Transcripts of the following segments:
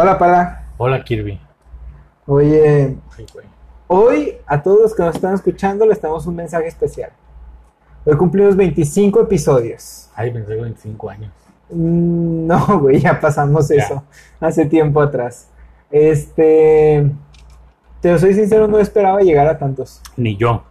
Hola, para. Hola, Kirby. Oye, Ay, hoy a todos los que nos están escuchando les damos un mensaje especial. Hoy cumplimos 25 episodios. Ay, pensé que 25 años. Mm, No, güey, ya pasamos Ya. eso hace tiempo atrás. Este, te soy sincero, no esperaba llegar a tantos. Ni yo.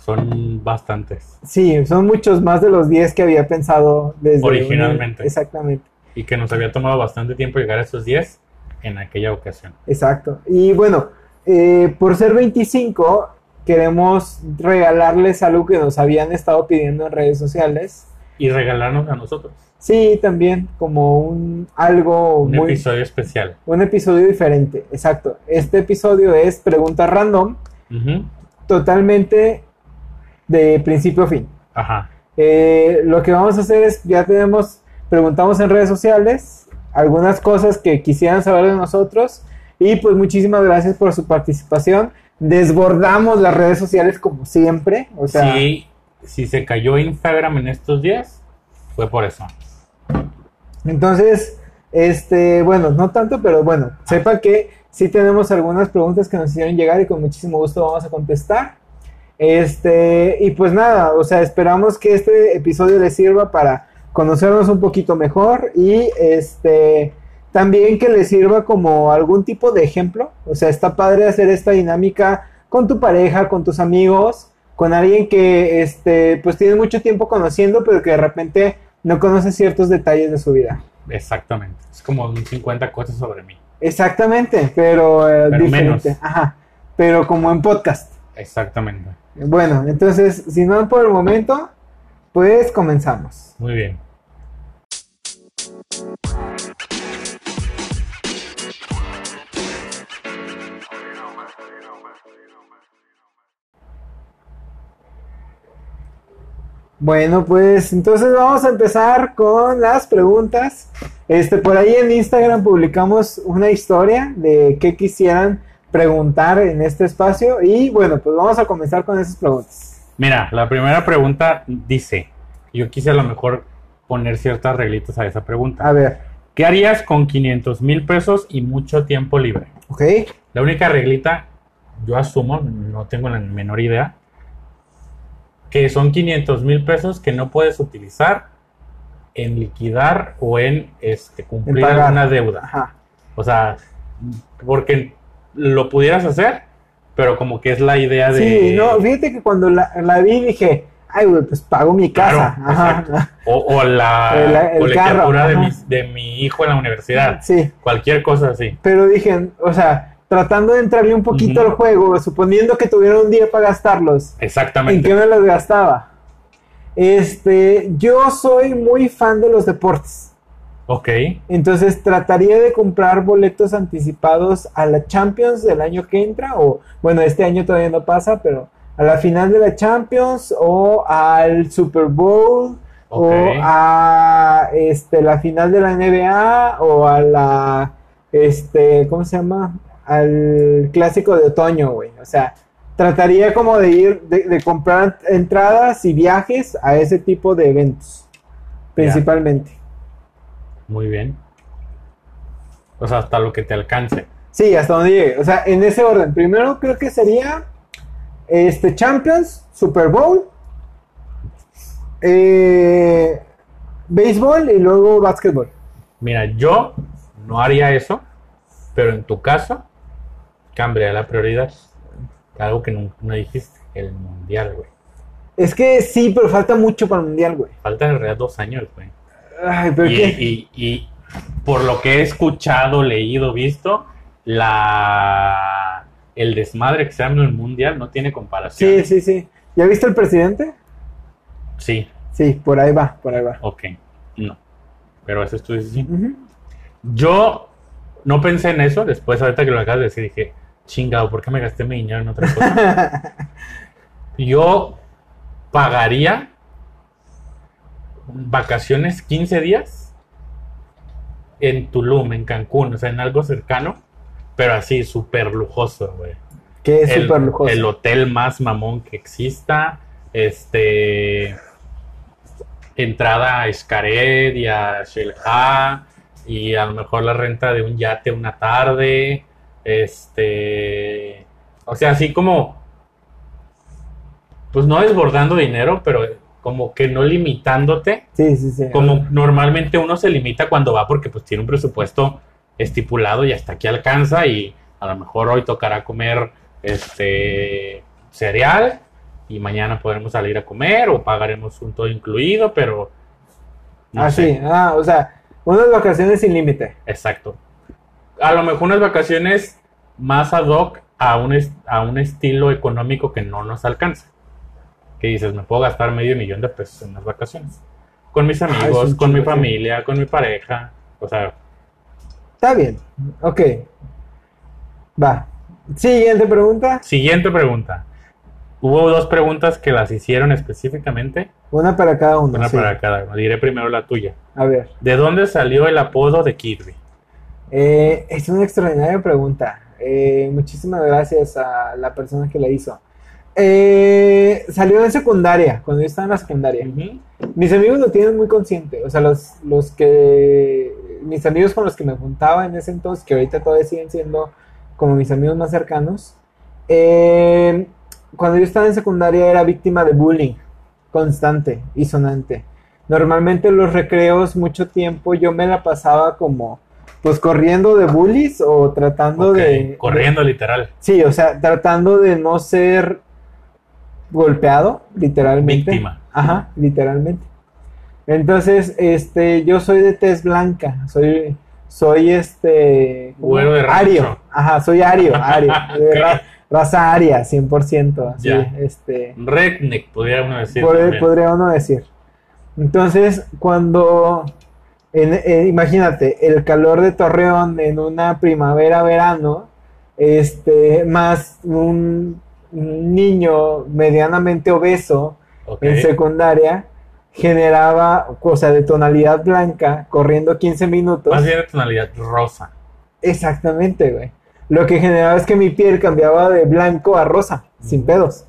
Son bastantes. Sí, son muchos más de los 10 que había pensado desde Originalmente. Exactamente. Y que nos había tomado bastante tiempo llegar a esos 10 en aquella ocasión. Exacto. Y bueno, eh, por ser 25, queremos regalarles algo que nos habían estado pidiendo en redes sociales. Y regalarnos a nosotros Sí, también como un algo un muy episodio especial. un episodio diferente. Exacto. Este episodio es preguntas random, totalmente de principio a fin. Ajá. Eh, lo que vamos a hacer es, ya tenemos, preguntamos en redes sociales algunas cosas que quisieran saber de nosotros y pues muchísimas gracias por su participación. Desbordamos las redes sociales como siempre, o sea, Sí, si se cayó Instagram en estos días, fue por eso. entonces, este, bueno, no tanto, pero bueno, sepa que sí tenemos algunas preguntas que nos hicieron llegar y con muchísimo gusto vamos a contestar. Este, y pues nada, o sea, esperamos que este episodio les sirva para conocernos un poquito mejor y este también que les sirva como algún tipo de ejemplo. O sea, está padre hacer esta dinámica con tu pareja, con tus amigos, con alguien que este pues tiene mucho tiempo conociendo, pero que de repente no conoce ciertos detalles de su vida. Exactamente. Es como un 50 cosas sobre mí. Exactamente, pero, eh, Pero diferente. menos. Ajá. Pero como en podcast. Exactamente. Bueno, entonces, si no por el momento, pues comenzamos. Muy bien. Bueno, pues entonces vamos a empezar con las preguntas. Este, por ahí en Instagram publicamos una historia de qué quisieran preguntar en este espacio y bueno, pues vamos a comenzar con esas preguntas. Mira, la primera pregunta dice, yo quise a lo mejor poner ciertas reglitas a esa pregunta. A ver, ¿Qué harías con 500 mil pesos y mucho tiempo libre? ¿ok? La única reglita, yo asumo, no tengo la menor idea, que son 500 mil pesos que no puedes utilizar en liquidar o en este, cumplir pagar. alguna deuda. Ajá. O sea, porque lo pudieras hacer, pero como que es la idea de... Sí, no, fíjate que cuando la, la vi dije, ay, güey, pues pago mi casa. Claro, Ajá. exacto. O, o la El- el colegiatura carro, de, mi, de mi hijo en la universidad. Sí, Cualquier cosa así. pero dije, o sea, tratando de entrarle un poquito al juego, suponiendo que tuviera un día para gastarlos, ¿en Exactamente. qué me los gastaba? Este, yo soy muy fan de los deportes. Ok. Entonces trataría de comprar boletos anticipados a la Champions del año que entra, o bueno, este año todavía no pasa, pero a la final de la Champions o al Super Bowl o a este, la final de la NBA o a la, este, ¿cómo se llama? Al clásico de otoño, güey. O sea, trataría como de ir, de, de comprar entradas y viajes a ese tipo de eventos, principalmente. Muy bien. O sea, hasta lo que te alcance. Sí, hasta donde llegue. O sea, en ese orden. Primero creo que sería este Champions, Super Bowl, eh, béisbol y luego básquetbol. Mira, yo no haría eso, pero en tu caso, cambiaría la prioridad. Algo que no, no dijiste, el mundial, güey. Es que sí, pero falta mucho para el mundial, güey. Faltan en realidad dos años, güey. Ay, pero Y, ¿qué? y- y por lo que he escuchado, leído, visto, la el desmadre que se arma en el mundial no tiene comparación. Sí, sí, sí. ¿Ya viste el presidente? Sí, Sí, por ahí va, por ahí va. ok. No. Pero eso tú dices sí. Yo no pensé en eso. Después, ahorita que lo acabas de decir, dije, chingado, ¿por qué me gasté mi dinero en otra cosa? Yo pagaría vacaciones 15 días en Tulum, en Cancún, o sea, en algo cercano, pero así, súper lujoso, güey. que es súper lujoso. el hotel más mamón que exista, este entrada a Xcaret y a Xel-Há, y a lo mejor la renta de un yate una tarde, este, o sea, así como, pues no desbordando dinero, pero como que no limitándote, Sí, sí, sí. como normalmente uno se limita cuando va porque pues tiene un presupuesto estipulado y hasta aquí alcanza y a lo mejor hoy tocará comer este cereal y mañana podremos salir a comer o pagaremos un todo incluido, pero no ah, sé. sí. Ah, o sea, unas vacaciones sin límite. Exacto. A lo mejor unas vacaciones más ad hoc a un, a un estilo económico que no nos alcanza. Que dices, me puedo gastar medio millón de pesos en las vacaciones. Con mis amigos, con mi familia, con mi pareja. O sea, Está bien. Ok. Va. Siguiente pregunta. siguiente pregunta. Hubo dos preguntas que las hicieron específicamente. Una para cada uno. Una sí. para cada uno. Diré primero la tuya. A ver. ¿De dónde salió el apodo de Kirby? Eh, es una extraordinaria pregunta. Eh, muchísimas gracias a la persona que la hizo. Eh, salió en secundaria, cuando yo estaba en la secundaria. Mis amigos lo tienen muy consciente. O sea, los, los que. Mis amigos con los que me juntaba en ese entonces, que ahorita todavía siguen siendo como mis amigos más cercanos. eh, cuando yo estaba en secundaria era víctima de bullying constante y sonante. Normalmente en los recreos, mucho tiempo yo me la pasaba como. Pues corriendo de bullies o tratando de. Corriendo literal. Sí, o sea, tratando de no ser golpeado, literalmente. Víctima. Ajá, literalmente. Entonces, este, yo soy de tez blanca, soy, soy este. Güero de rancho. ario, ajá, soy ario, ario, de Ok. ra- raza aria, 100%, así, Ya. este, Redneck, podría uno decir. podría uno decir. Entonces, cuando, en- eh, imagínate, el calor de Torreón en una primavera-verano, este, más un niño medianamente obeso Ok. en secundaria, generaba, o sea, de tonalidad blanca, corriendo 15 minutos. Más bien de tonalidad rosa. Exactamente, güey. Lo que generaba es que mi piel cambiaba de blanco a rosa, sin pedos.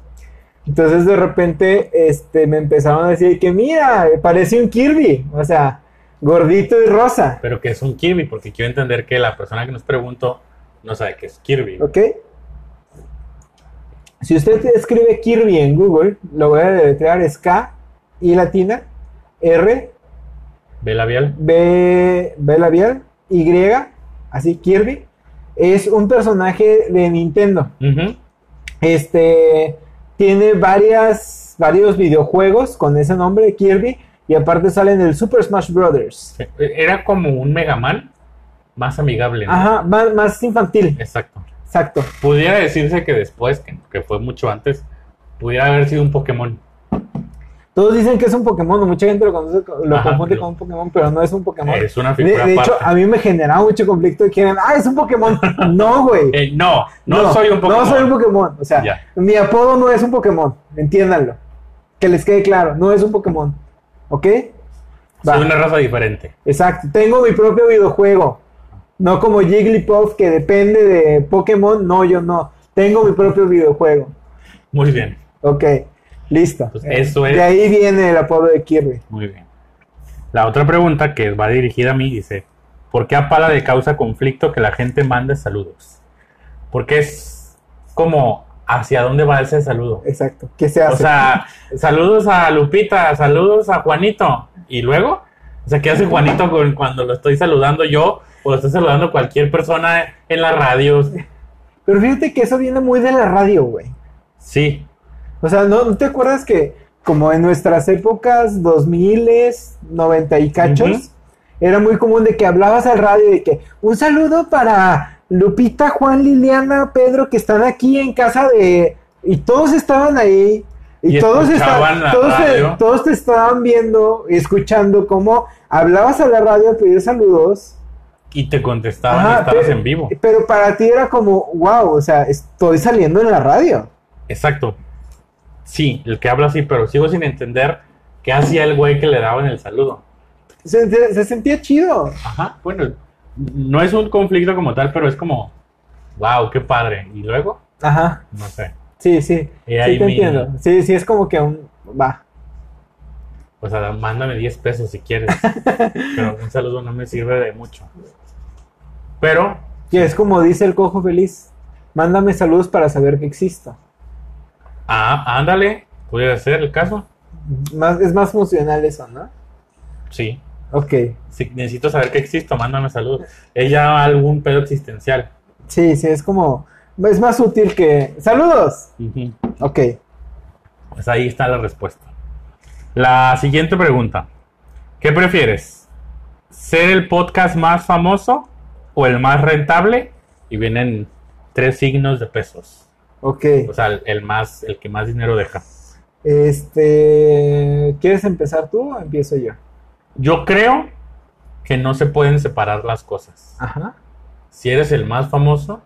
Entonces de repente este, me empezaron a decir que mira, parece un Kirby, o sea, gordito y rosa, Pero que es un Kirby, porque quiero entender que la persona que nos preguntó no sabe qué es Kirby. ¿ok? Si usted escribe Kirby en Google, lo voy a deletrear, es K, I latina, R, ¿Ve labial? B, B labial, Y, así Kirby, es un personaje de Nintendo. Este tiene varias, varios videojuegos con ese nombre, Kirby, y aparte sale en el Super Smash Brothers. Era como un Mega Man más amigable. ¿no? Ajá, más, más infantil, Exacto. Exacto. Pudiera decirse que después, que, que fue mucho antes, pudiera haber sido un Pokémon. Todos dicen que es un Pokémon, mucha gente lo, conoce, lo Ajá, confunde con un Pokémon, pero no es un Pokémon. Es una De, figura de hecho, aparte. a mí me generaba mucho conflicto de que eran, ah, es un Pokémon. No, güey. Eh, no, no, soy un Pokémon. No soy un Pokémon. O sea, Ya. mi apodo no es un Pokémon. Entiéndanlo. Que les quede claro, no es un Pokémon. ¿Ok? Va. Soy una raza diferente. Exacto. Tengo mi propio videojuego. No como Jigglypuff que depende de Pokémon. No, yo no. Tengo mi propio videojuego. Muy bien, Ok. Listo. Pues eso es- De ahí viene el apodo de Kirby. muy bien. La otra pregunta que va dirigida a mí dice, ¿por qué a Pala le causa conflicto que la gente mande saludos? Porque es como hacia dónde va ese saludo. Exacto. ¿Qué se hace? O sea, saludos a Lupita, saludos a Juanito. ¿Y luego? O sea, ¿qué hace Juanito con- cuando lo estoy saludando yo o estoy saludando cualquier persona en la radio? Pero fíjate que eso viene muy de la radio, güey. Sí, O sea, ¿no, ¿no te acuerdas que como en nuestras épocas 2000, 90 y cachos, era muy común de que hablabas al radio y de que un saludo para Lupita, Juan, Liliana, Pedro, que están aquí en casa de... Y todos estaban ahí. Y, Y todos, estaban, todos, todos te estaban viendo y escuchando cómo hablabas a la radio a pedir saludos. Y te contestaban Ajá, y estabas pero- en vivo. Pero para ti era como, wow, o sea, estoy saliendo en la radio. Exacto. Sí, el que habla así, pero sigo sin entender qué hacía el güey que le daban el saludo. Se, se- se sentía chido. Ajá, bueno, no es un conflicto como tal, pero es como, wow, qué padre. Y luego, Ajá. no sé. Sí, sí. Y ahí sí te mi- entiendo. Sí, sí, es como que un. Va. O sea, mándame 10 pesos si quieres. Pero un saludo no me sirve de mucho. Pero, Que es como dice el cojo feliz. Mándame saludos para saber que existo. ah, ándale, puede ser el caso. Más, es más funcional eso, ¿no? Sí. Ok. Si necesito saber que existo, mándame saludos. Es ya algún pedo existencial. Sí, sí, es como... Es más útil que... ¡Saludos! Ok. Pues ahí está la respuesta. La siguiente pregunta. ¿Qué prefieres? ¿Ser el podcast más famoso o el más rentable? Y vienen tres signos de pesos. Ok. O sea, el, el más, el que más dinero deja. Este... ¿Quieres empezar tú o empiezo yo? Yo creo que no se pueden separar las cosas. Ajá. Si eres el más famoso,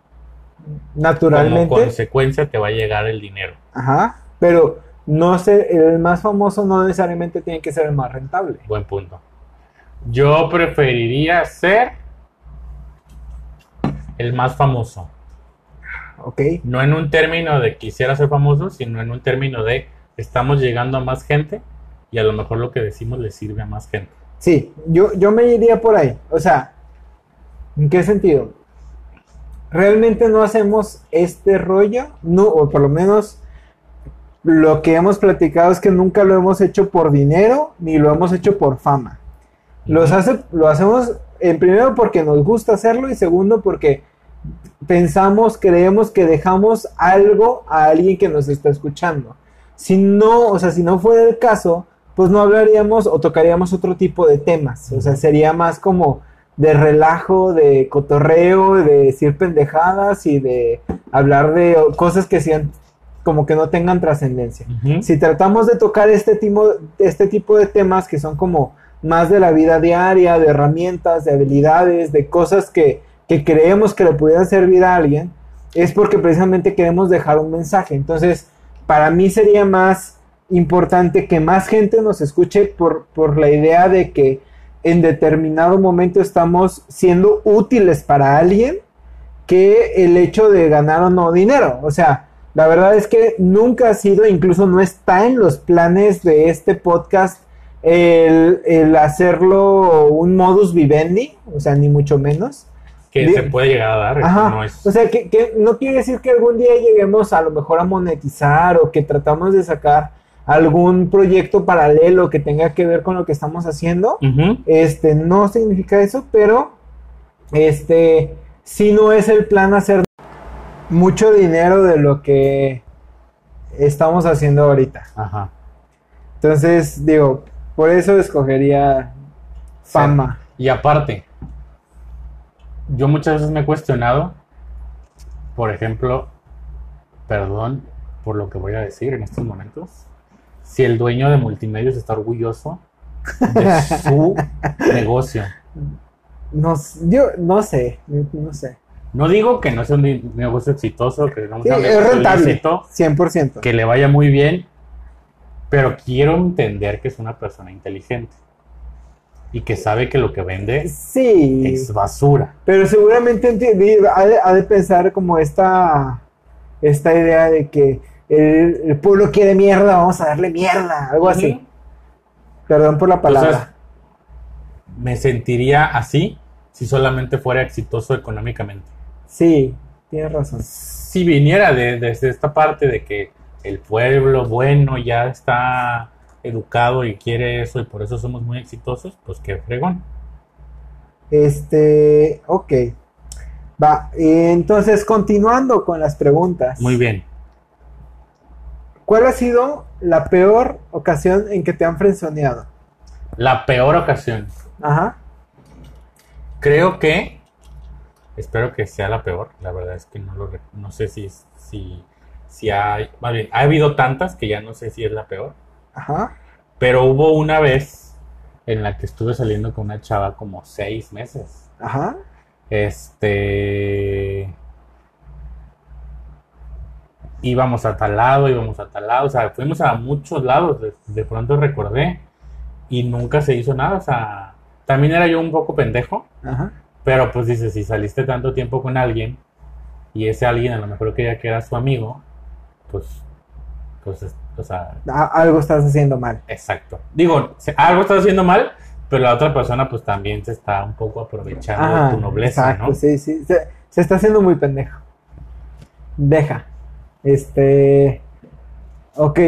como Naturalmente. consecuencia te va a llegar el dinero. Ajá. Pero no sé, el más famoso no necesariamente tiene que ser el más rentable. Buen punto. Yo preferiría ser el más famoso. Ok. No en un término de quisiera ser famoso, sino en un término de estamos llegando a más gente y a lo mejor lo que decimos le sirve a más gente. Sí, yo, yo me iría por ahí. O sea, ¿en qué sentido? Realmente no hacemos este rollo, no, o por lo menos lo que hemos platicado es que nunca lo hemos hecho por dinero ni lo hemos hecho por fama. Los hace, lo hacemos en primero porque nos gusta hacerlo y segundo porque pensamos, creemos que dejamos algo a alguien que nos está escuchando. Si no, o sea, si no fuera el caso, pues no hablaríamos o tocaríamos otro tipo de temas. O sea, sería más como de relajo, de cotorreo, de decir pendejadas y de hablar de cosas que sean como que no tengan trascendencia. Si tratamos de tocar este tipo, este tipo de temas que son como más de la vida diaria, de herramientas, de habilidades, de cosas que, que creemos que le pudieran servir a alguien, es porque precisamente queremos dejar un mensaje. Entonces, para mí sería más importante que más gente nos escuche por, por la idea de que en determinado momento estamos siendo útiles para alguien que el hecho de ganar o no dinero. O sea, la verdad es que nunca ha sido, incluso no está en los planes de este podcast el, el hacerlo un modus vivendi, o sea, ni mucho menos. Que se puede llegar a dar. Ajá. No es, O sea, que, que no quiere decir que algún día lleguemos a lo mejor a monetizar o que tratamos de sacar algún proyecto paralelo que tenga que ver con lo que estamos haciendo. Este, no significa eso, pero este, si no es el plan hacer mucho dinero de lo que estamos haciendo ahorita. Ajá. Entonces, digo, por eso escogería fama. Y aparte, yo muchas veces me he cuestionado, por ejemplo, perdón por lo que voy a decir en estos momentos, si el dueño de multimedios está orgulloso de su negocio. No, yo no sé, no sé. No digo que no sea un negocio exitoso, que no Sí, sea un es negocio rentable, ilícito, 100%. que le vaya muy bien, pero quiero entender que es una persona inteligente y que sabe que lo que vende Sí, es basura. pero seguramente ha de, ha de pensar como esta, esta idea de que el, el pueblo quiere mierda, vamos a darle mierda, algo así. Perdón por la palabra. Entonces, me sentiría así si solamente fuera exitoso económicamente. sí, tienes razón. Si viniera de- desde esta parte de que el pueblo bueno ya está educado y quiere eso y por eso somos muy exitosos, pues qué fregón. Este, ok. Va, entonces continuando con las preguntas. Muy bien. ¿Cuál ha sido la peor ocasión en que te han frenzoneado? La peor ocasión. Ajá. Creo que, espero que sea la peor. La verdad es que no lo, no sé si, si, si hay, más bien, ha habido tantas que ya no sé si es la peor. Ajá. Pero hubo una vez en la que estuve saliendo con una chava como seis meses. Ajá. Este. Íbamos a tal lado, íbamos a tal lado, o sea, fuimos a muchos lados, de, de pronto recordé, y nunca se hizo nada, o sea, también era yo un poco pendejo, Ajá. pero pues dice, si saliste tanto tiempo con alguien, y ese alguien a lo mejor creía que era su amigo, pues, pues es- O sea, A- algo estás haciendo mal. exacto. Digo, algo estás haciendo mal, pero la otra persona pues también se está un poco aprovechando Ajá, de tu nobleza, exacto, ¿no? sí, sí. Se, se está haciendo muy pendejo. Deja. Este. Ok.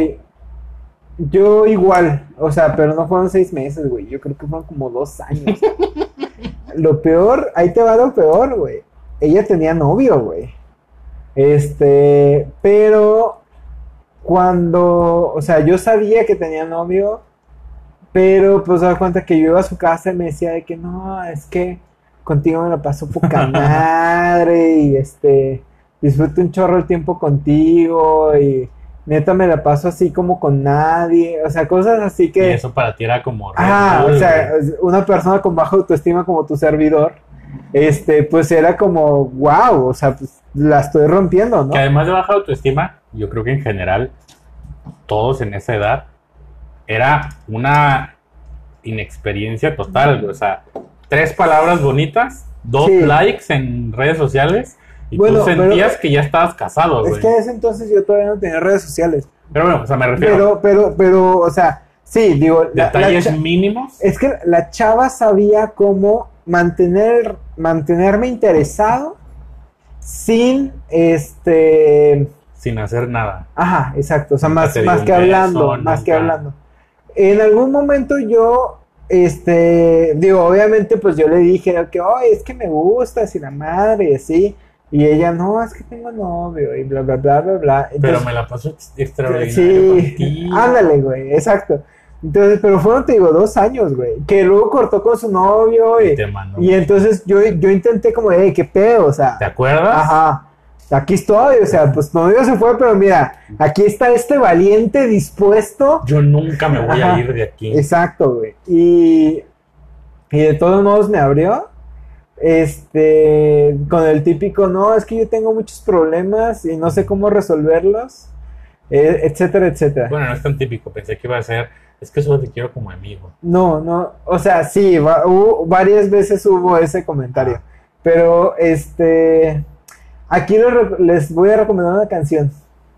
Yo igual, o sea, pero no fueron seis meses, güey. Yo creo que fueron como dos años. lo peor, ahí te va lo peor, güey. Ella tenía novio, güey. Este, pero cuando, o sea, yo sabía que tenía novio, pero pues da cuenta que yo iba a su casa y me decía de que no, es que contigo me la paso poca madre y este, disfruto un chorro el tiempo contigo y neta me la paso así como con nadie, o sea, cosas así Y que... eso para ti era como... Ah, o sea, una persona con baja autoestima como tu servidor, este, pues era como, wow, o sea, pues la estoy rompiendo, ¿no? Que además de baja autoestima, yo creo que en general, todos en esa edad, era una inexperiencia total, o sea, tres palabras bonitas, dos Sí. likes en redes sociales, y Bueno, tú pero- sentías que ya estabas casado, Es güey. que en ese entonces yo todavía no tenía redes sociales, Pero bueno, o sea, me refiero pero, pero, pero, o sea, sí, digo, la- la detalles mínimos. es que la chava sabía cómo mantener, mantenerme interesado sin, este, sin hacer nada. Ajá, exacto. O sea, más, más que hablando, más que hablando. En algún momento yo, este, digo, obviamente, pues yo le dije que, oye, es que me gustas y la madre así. Y ella, no, es que tengo novio y bla, bla, bla, bla, bla. Pero me la paso ex- extraordinario sí, contigo. ándale, güey, exacto. Entonces, pero fueron, te digo, dos años, güey. Que luego cortó con su novio y, mando. y entonces yo, yo intenté como, hey, qué pedo, o sea. ¿Te acuerdas? Ajá. Aquí estoy, o sea, pues tu novio se fue, pero mira, aquí está este valiente dispuesto. Yo nunca me voy Ajá. a ir de aquí. Exacto, güey. Y, y de todos modos me abrió. Este, con el típico, no, es que yo tengo muchos problemas y no sé cómo resolverlos, eh, etcétera, etcétera. Bueno, no es tan típico. Pensé que iba a ser. Es que solo te quiero como amigo. No, no, o sea, sí, va- hubo- varias veces hubo ese comentario, Ah. pero este, aquí les, voy a recomendar una canción.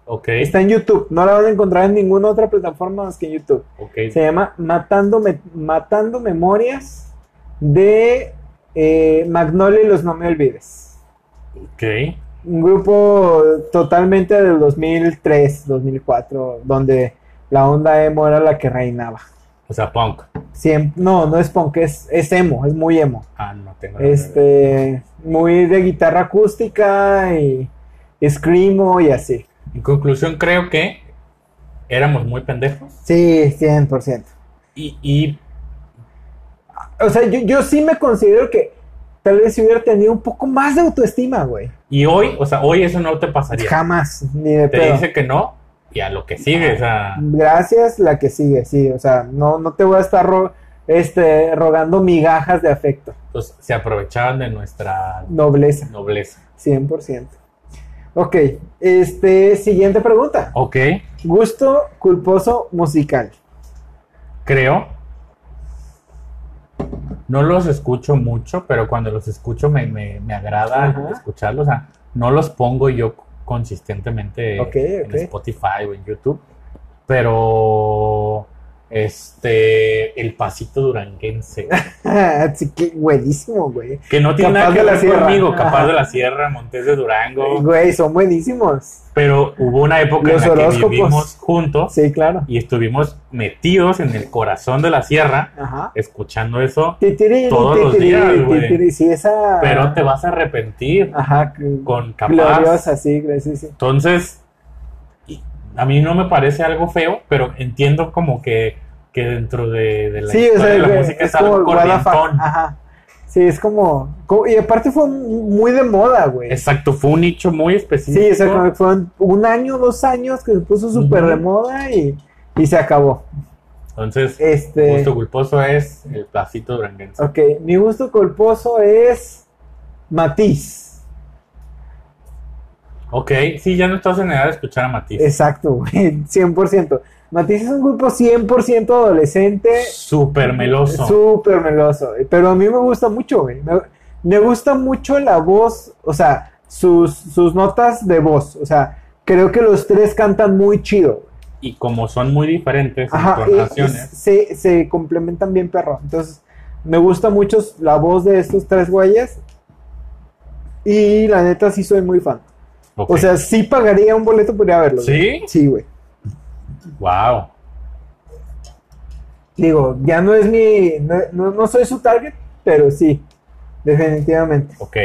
Ok. Está en YouTube, no la van a encontrar en ninguna otra plataforma más que en YouTube. Ok. Se llama Matando, Me- Matando Memorias de eh, Magnolia y los No Me Olvides. Ok. Un grupo totalmente del 2003, 2004, donde la onda emo era la que reinaba. O sea, punk. Siem- no, no es punk, es, es emo, es muy emo. Ah, no tengo. Este, muy de guitarra acústica y screamo y así. En conclusión, creo que éramos muy pendejos. Sí, 100%. Y, y O sea, yo, yo sí me considero que tal vez si hubiera tenido un poco más de autoestima, güey. Y hoy, o sea, hoy eso no te pasaría. Jamás, ni de Te pedo. dice que no y a lo que sigue, o sea, Gracias, la que sigue, sí. O sea, no, no te voy a estar ro- este, rogando migajas de afecto. pues, se aprovechaban de nuestra Nobleza, nobleza. 100%. Ok, este, siguiente pregunta. Ok, Gusto culposo musical. creo. No los escucho mucho, pero cuando los escucho me, me, me agrada Ajá. escucharlos. O sea, no los pongo yo consistentemente Ok, en. Spotify o en YouTube. Pero este el pasito duranguense. Así que, buenísimo, güey. Que no tiene Capaz nada que ver Sierra. conmigo, capaz de la sierra, Montes de Durango. Güey, son buenísimos. Pero hubo una época Los en la que vivimos juntos Sí, claro. y estuvimos metidos en el corazón de la sierra, Ajá. escuchando eso, Titiri, Todos los días, güey. titiri, Sí, esa. pero te vas a arrepentir. Ajá. Con capaz. Gloriosa, sí, sí, sí. Entonces, a mí no me parece algo feo, pero entiendo como que, que dentro de, de la Sí, o historia sea, de la güey, música es es algo corrientón. Ajá. Sí, es como, como- Y aparte fue muy de moda, güey. Exacto, fue un nicho muy específico. Sí, o sea, fueron un año, dos años que se puso súper de moda y, y se acabó. Entonces, Este. gusto culposo es el placito duranguense. Ok, mi gusto culposo es Matiz. Ok, sí, ya no estás en edad de escuchar a Matiz. Exacto, güey, 100%. Matiz es un grupo 100% adolescente, Súper meloso. súper meloso, pero a mí me gusta mucho, güey. Me, me gusta mucho la voz, o sea, sus, sus notas de voz, o sea, creo que los tres cantan muy chido. Y como son muy diferentes Ajá, y- y entonaciones, se, se complementan bien, perro. Entonces, me gusta mucho la voz de estos tres güeyes. Y la neta, sí soy muy fan. O sea, sí pagaría un boleto por ir a. ¿Sí? Sí, güey. wow. Digo, ya no es mi. No, no- no soy su target, pero sí. Definitivamente. Ok.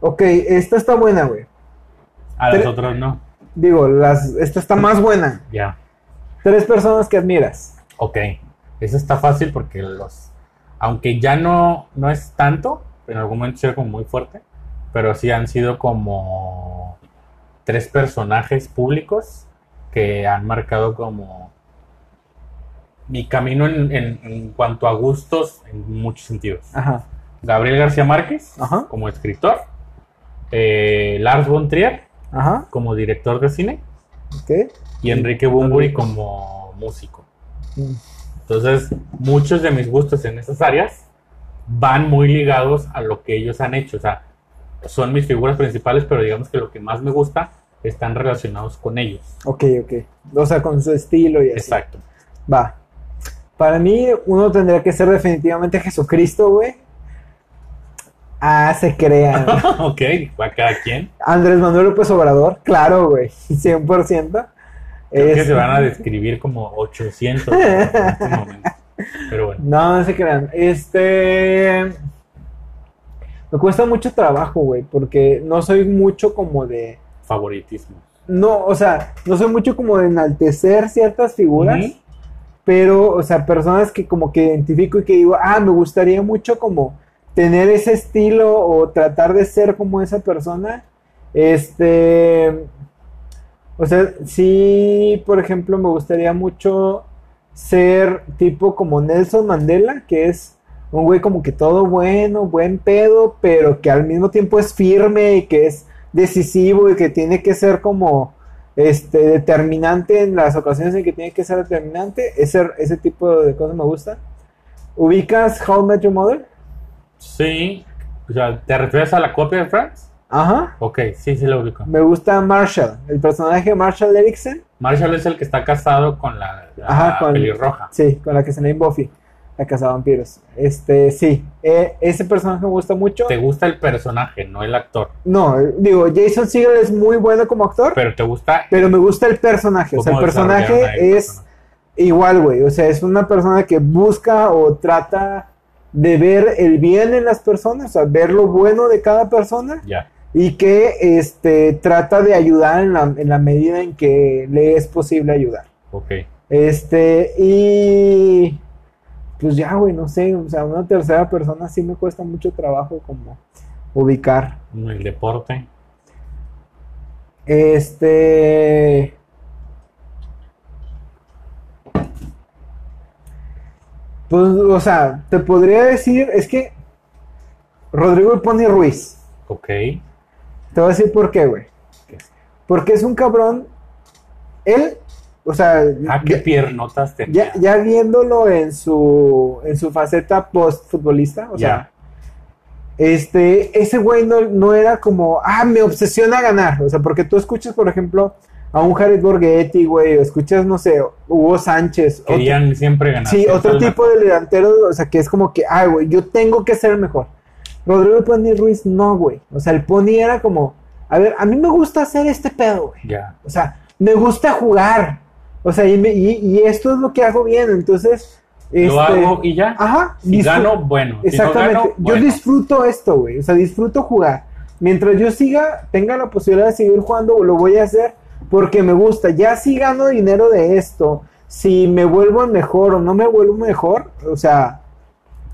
Ok, esta está buena, güey. A los Tre- otros no. Digo, las, esta está más buena. Ya. Tres personas que admiras. Ok. Eso está fácil porque los. Aunque ya no, no es tanto, en algún momento era como muy fuerte, pero sí han sido como tres personajes públicos que han marcado como mi camino en, en- en cuanto a gustos en muchos sentidos. Ajá. Gabriel García Márquez Ajá. como escritor, eh, Lars von Trier Ajá. como director de cine y Enrique Bunbury como músico. Mm. Entonces, muchos de mis gustos en esas áreas van muy ligados a lo que ellos han hecho. O sea, son mis figuras principales, pero digamos que lo que más me gusta están relacionados con ellos. Ok, ok. O sea, con su estilo y así. Exacto. Va. Para mí, uno tendría que ser definitivamente Jesucristo, güey. Ah, se crean. ok, va cada quien. Andrés Manuel López Obrador, claro, güey. 100%. Creo que Es- se van a describir como 800 en este momento. Pero bueno, No, no se crean. Este. Me cuesta mucho trabajo, güey, porque no soy mucho como de. Favoritismo. No, o sea, no soy mucho como de enaltecer ciertas figuras. Pero, o sea, personas que como que identifico y que digo, ah, me gustaría mucho como tener ese estilo o tratar de ser como esa persona. Este, o sea, sí, por ejemplo, me gustaría mucho ser tipo como Nelson Mandela, que es un güey como que todo bueno, buen pedo, pero que al mismo tiempo es firme y que es decisivo y que tiene que ser como este determinante en las ocasiones en que tiene que ser determinante. Ese, ese tipo de cosas me gusta. ¿Ubicas How I Met Your Mother? Sí. O sea, ¿te refieres a la copia de Friends? Ajá. Ok, sí, sí lo ubico. Me gusta Marshall, el personaje de Marshall Erickson. Marshall es el que está casado con la, la Ajá, con- pelirroja. Sí, con la que se en Buffy, la casa de vampiros. Este, sí, eh, ese personaje me gusta mucho. Te gusta el personaje, no el actor. No, digo, Jason Segel es muy bueno como actor, Pero te gusta pero me gusta el personaje. O sea, el personaje es igual, güey. O sea, es una persona que busca o trata de ver el bien en las personas, o sea, ver lo bueno de cada persona Ya. y que este, trata de ayudar en la, en la medida en que le es posible ayudar. Ok. Este, y pues ya, güey, no sé, o sea, una tercera persona sí me cuesta mucho trabajo como ubicar. El deporte. Este, pues, o sea, te podría decir, es que Rodrigo el Pony Ruiz, Ok. te voy a decir por qué, güey. Porque es un cabrón, él, o sea, Ah, qué ya- piernotas tenía. ya, ya viéndolo en su en su faceta post futbolista, o sea, este ese güey no, no era como, ah, me obsesiona ganar, o sea, porque tú escuchas, por ejemplo, a un Jared Borghetti, güey, o escuchas, no sé, Hugo Sánchez, otro- Querían siempre ganar. sí, otro tipo de delantero, o sea, que es como que, ah, güey, yo tengo que ser mejor. Rodrigo Pony Ruiz, no, güey, o sea, el Pony era como, a ver, a mí me gusta hacer este pedo, güey. Ya. O sea, me gusta jugar. O sea, y, me- y- y esto es lo que hago bien. Entonces, Lo este, hago y ya. Ajá. Si gano, bueno. Si no Exactamente. Yo disfruto esto, güey. O sea, disfruto jugar. Mientras yo siga, tenga la posibilidad de seguir jugando, lo voy a hacer porque me gusta. Ya si gano dinero de esto, si me vuelvo el mejor o no me vuelvo mejor, o sea,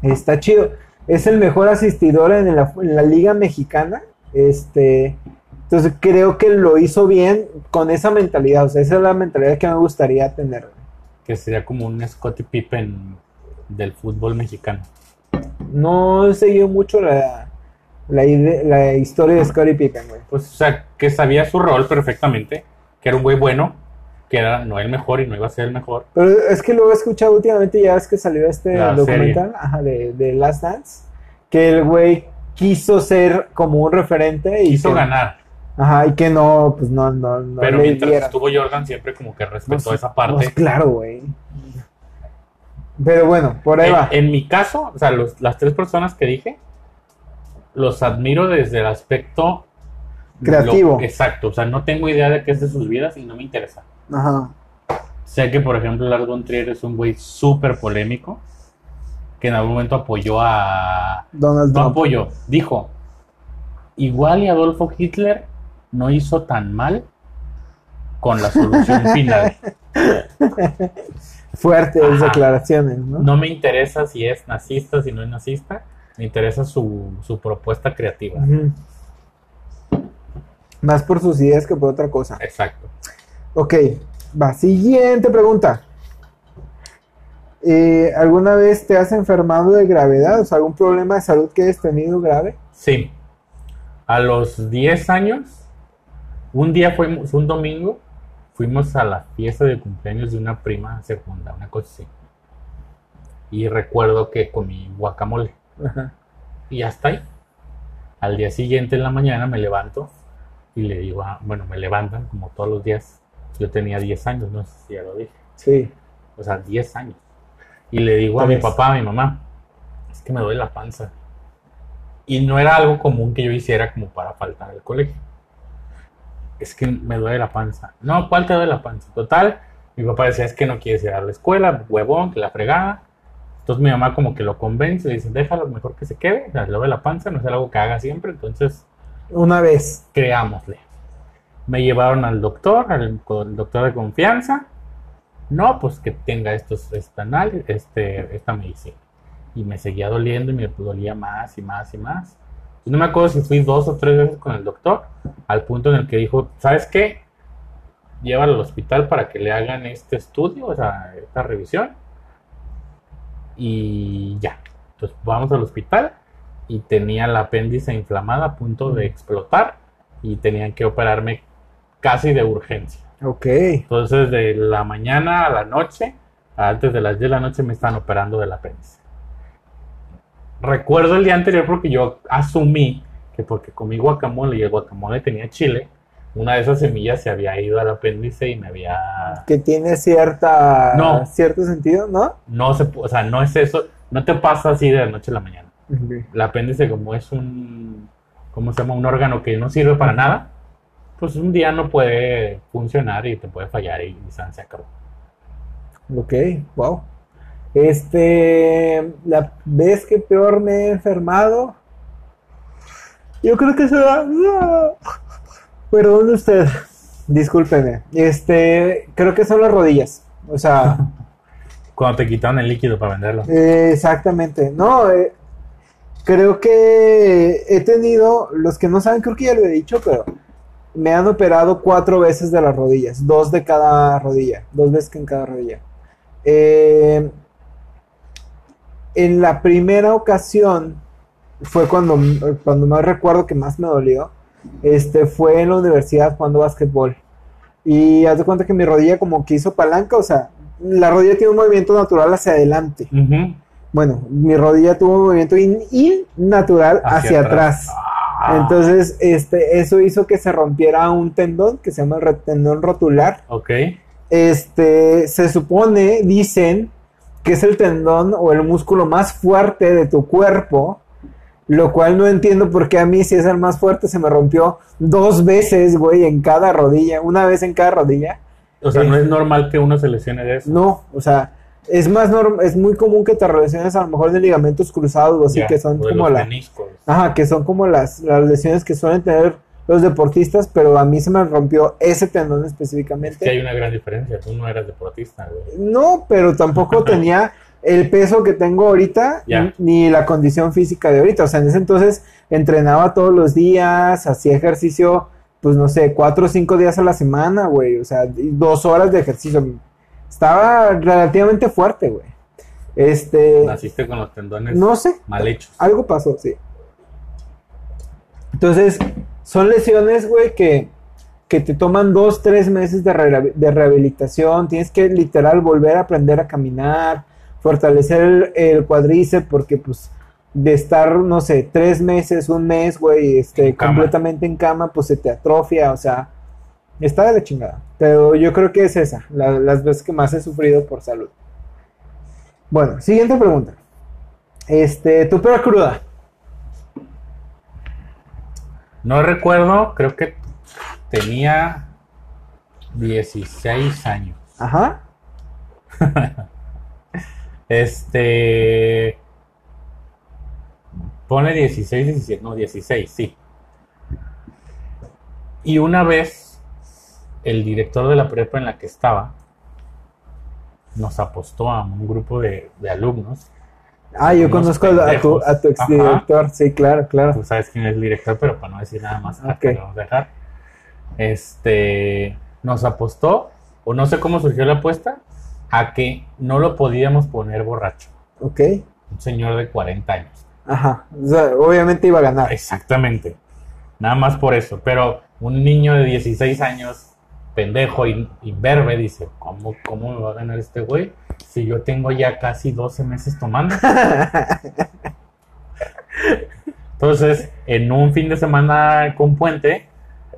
está chido. Es el mejor asistidor en la, en la liga mexicana. Este, entonces creo que lo hizo bien con esa mentalidad. O sea, esa es la mentalidad que me gustaría tener. Que sería como un Scottie Pippen del fútbol mexicano. No he seguido mucho la, la, la historia de Scottie Pippen, güey. Pues, o sea, que sabía su rol perfectamente. Que era un güey bueno. Que era no el mejor y no iba a ser el mejor. Pero es que lo he escuchado últimamente, ya ves que salió este La documental ajá, de, de Last Dance, que el güey quiso ser como un referente y Quiso que- ganar. Ajá, y que no, pues no, no, no Pero le mientras estuvo Jordan siempre como que respetó Pues, esa parte. pues, claro, güey. Pero bueno, por ahí En, va. en mi caso, o sea, los- las tres personas que dije, los admiro desde el aspecto Creativo. lo- exacto, o sea, no tengo idea de qué es de sus vidas y no me interesa. Ajá. Sé que, por ejemplo, Lars von Trier es un güey súper polémico, que en algún momento apoyó a... Donald No Trump. apoyó, dijo, igual y Adolfo Hitler no hizo tan mal con la solución final. Fuertes Ajá. declaraciones, ¿no? No me interesa si es nazista, si no es nazista, me interesa su, su propuesta creativa. Más por sus ideas que por otra cosa. Exacto. Ok, va. Siguiente pregunta. Eh, ¿Alguna vez te has enfermado de gravedad? O sea, algún problema de salud que hayas tenido grave? Sí. A los 10 años, un día fuimos, un domingo, fuimos a la fiesta de cumpleaños de una prima segunda, una cosa así. Y recuerdo que comí guacamole. Ajá. Y hasta ahí. Al día siguiente en la mañana me levanto y le digo, a- bueno, me levantan como todos los días. Yo tenía 10 años, no sé si ya lo dije. Sí. O sea, 10 años. Y le digo a mi papá, a mi mamá, es que me duele la panza. Y no era algo común que yo hiciera como para faltar al colegio. Es que me duele la panza. No, ¿cuál te duele la panza? Total, mi papá decía, es que no quieres ir a la escuela, huevón, que la fregada. Entonces mi mamá como que lo convence, le dice, déjalo mejor que se quede, le duele la panza, no es algo que haga siempre, entonces Una vez. creámosle. Me llevaron al doctor, al doctor de confianza. No, pues que tenga estos, esta, anal- este, esta medicina. Y me seguía doliendo y me dolía más y más y más. No me acuerdo si fui dos o tres veces con el doctor, al punto en el que dijo, ¿sabes qué? Llévalo al hospital para que le hagan este estudio, o sea, esta revisión. Y ya. Entonces vamos al hospital y tenía el apéndice inflamada a punto de explotar y tenían que operarme casi de urgencia. Ok. Entonces de la mañana a la noche, antes de las 10 de la noche me estaban operando del apéndice. Recuerdo el día anterior porque yo asumí que porque comí guacamole y el guacamole tenía chile, una de esas semillas se había ido al apéndice y me había... Que tiene cierta, No. cierto sentido, ¿no? No se, o sea, no es eso, no te pasa así de la noche a la mañana. El apéndice como es un, ¿cómo se llama? Un órgano que no sirve para nada, pues un día no puede funcionar y te puede fallar y, y se acabó. Ok, wow. Este, la vez que peor me he enfermado, yo creo que será. Perdón usted, discúlpeme. Este, creo que son las rodillas. O sea, Cuando te quitaron el líquido para venderlo. eh, exactamente. No, eh, creo que he tenido, los que no saben, creo que ya lo he dicho, pero me han operado cuatro veces de las rodillas, dos de cada rodilla, dos veces que en cada rodilla. Eh, en la primera ocasión fue cuando, cuando más recuerdo que más me dolió. Este fue en la universidad jugando básquetbol. Y haz de cuenta que mi rodilla como que hizo palanca, o sea, la rodilla tiene un movimiento natural hacia adelante. Bueno, mi rodilla tuvo un movimiento in- innatural hacia, Hacia atrás. atrás. Ah, Entonces, este, eso hizo que se rompiera un tendón que se llama el tendón rotular. ok. Este, se supone, dicen, que es el tendón o el músculo más fuerte de tu cuerpo, lo cual no entiendo por qué a mí, si es el más fuerte, se me rompió dos veces, güey, en cada rodilla, una vez en cada rodilla. O sea, Eh. no es normal que uno se lesione de eso. No, o sea, es más norm es muy común que te relaciones a lo mejor de ligamentos cruzados o así, que son como los la, meniscos. Ajá, que son como las, las lesiones que suelen tener los deportistas, pero a mí se me rompió ese tendón específicamente. Que hay una gran diferencia. Tú no eras deportista, güey. No, pero tampoco tenía el peso que tengo ahorita ni la condición física de ahorita. O sea, en ese entonces entrenaba todos los días, hacía ejercicio, pues no sé, cuatro o cinco días a la semana, güey. O sea, dos horas de ejercicio. Estaba relativamente fuerte, güey. Este, Naciste con los tendones no sé, mal hechos. algo pasó, sí. Entonces, son lesiones, güey, que, que te toman dos, tres meses de, re- de rehabilitación. Tienes que literal volver a aprender a caminar, fortalecer el, el cuádriceps, porque pues de estar, no sé, tres meses, un mes, güey, este, En completamente en cama, pues se te atrofia, o sea, está de la chingada. Pero yo creo que es esa, la- las veces que más he sufrido por salud. Bueno, siguiente pregunta. Este, tu peor cruda. No recuerdo, creo que tenía 16 años. Ajá. Este. Pone 16, 17, no, 16, sí. Y una vez, el director de la prepa en la que estaba nos apostó a un grupo de, de alumnos. Ah, yo conozco a, tu, a tu exdirector, sí, claro, claro. Tú sabes quién es el director, pero para no decir nada más, Ok. acá lo vamos a dejar. Este. Nos apostó, o no sé cómo surgió la apuesta, a que no lo podíamos poner borracho. Ok. Un señor de 40 años. Ajá. O sea, obviamente iba a ganar. Exactamente. Nada más por eso. Pero un niño de 16 años, pendejo y imberbe, dice, ¿cómo, ¿cómo me va a ganar este güey? Si yo tengo ya casi 12 meses tomando. Entonces, en un fin de semana con puente,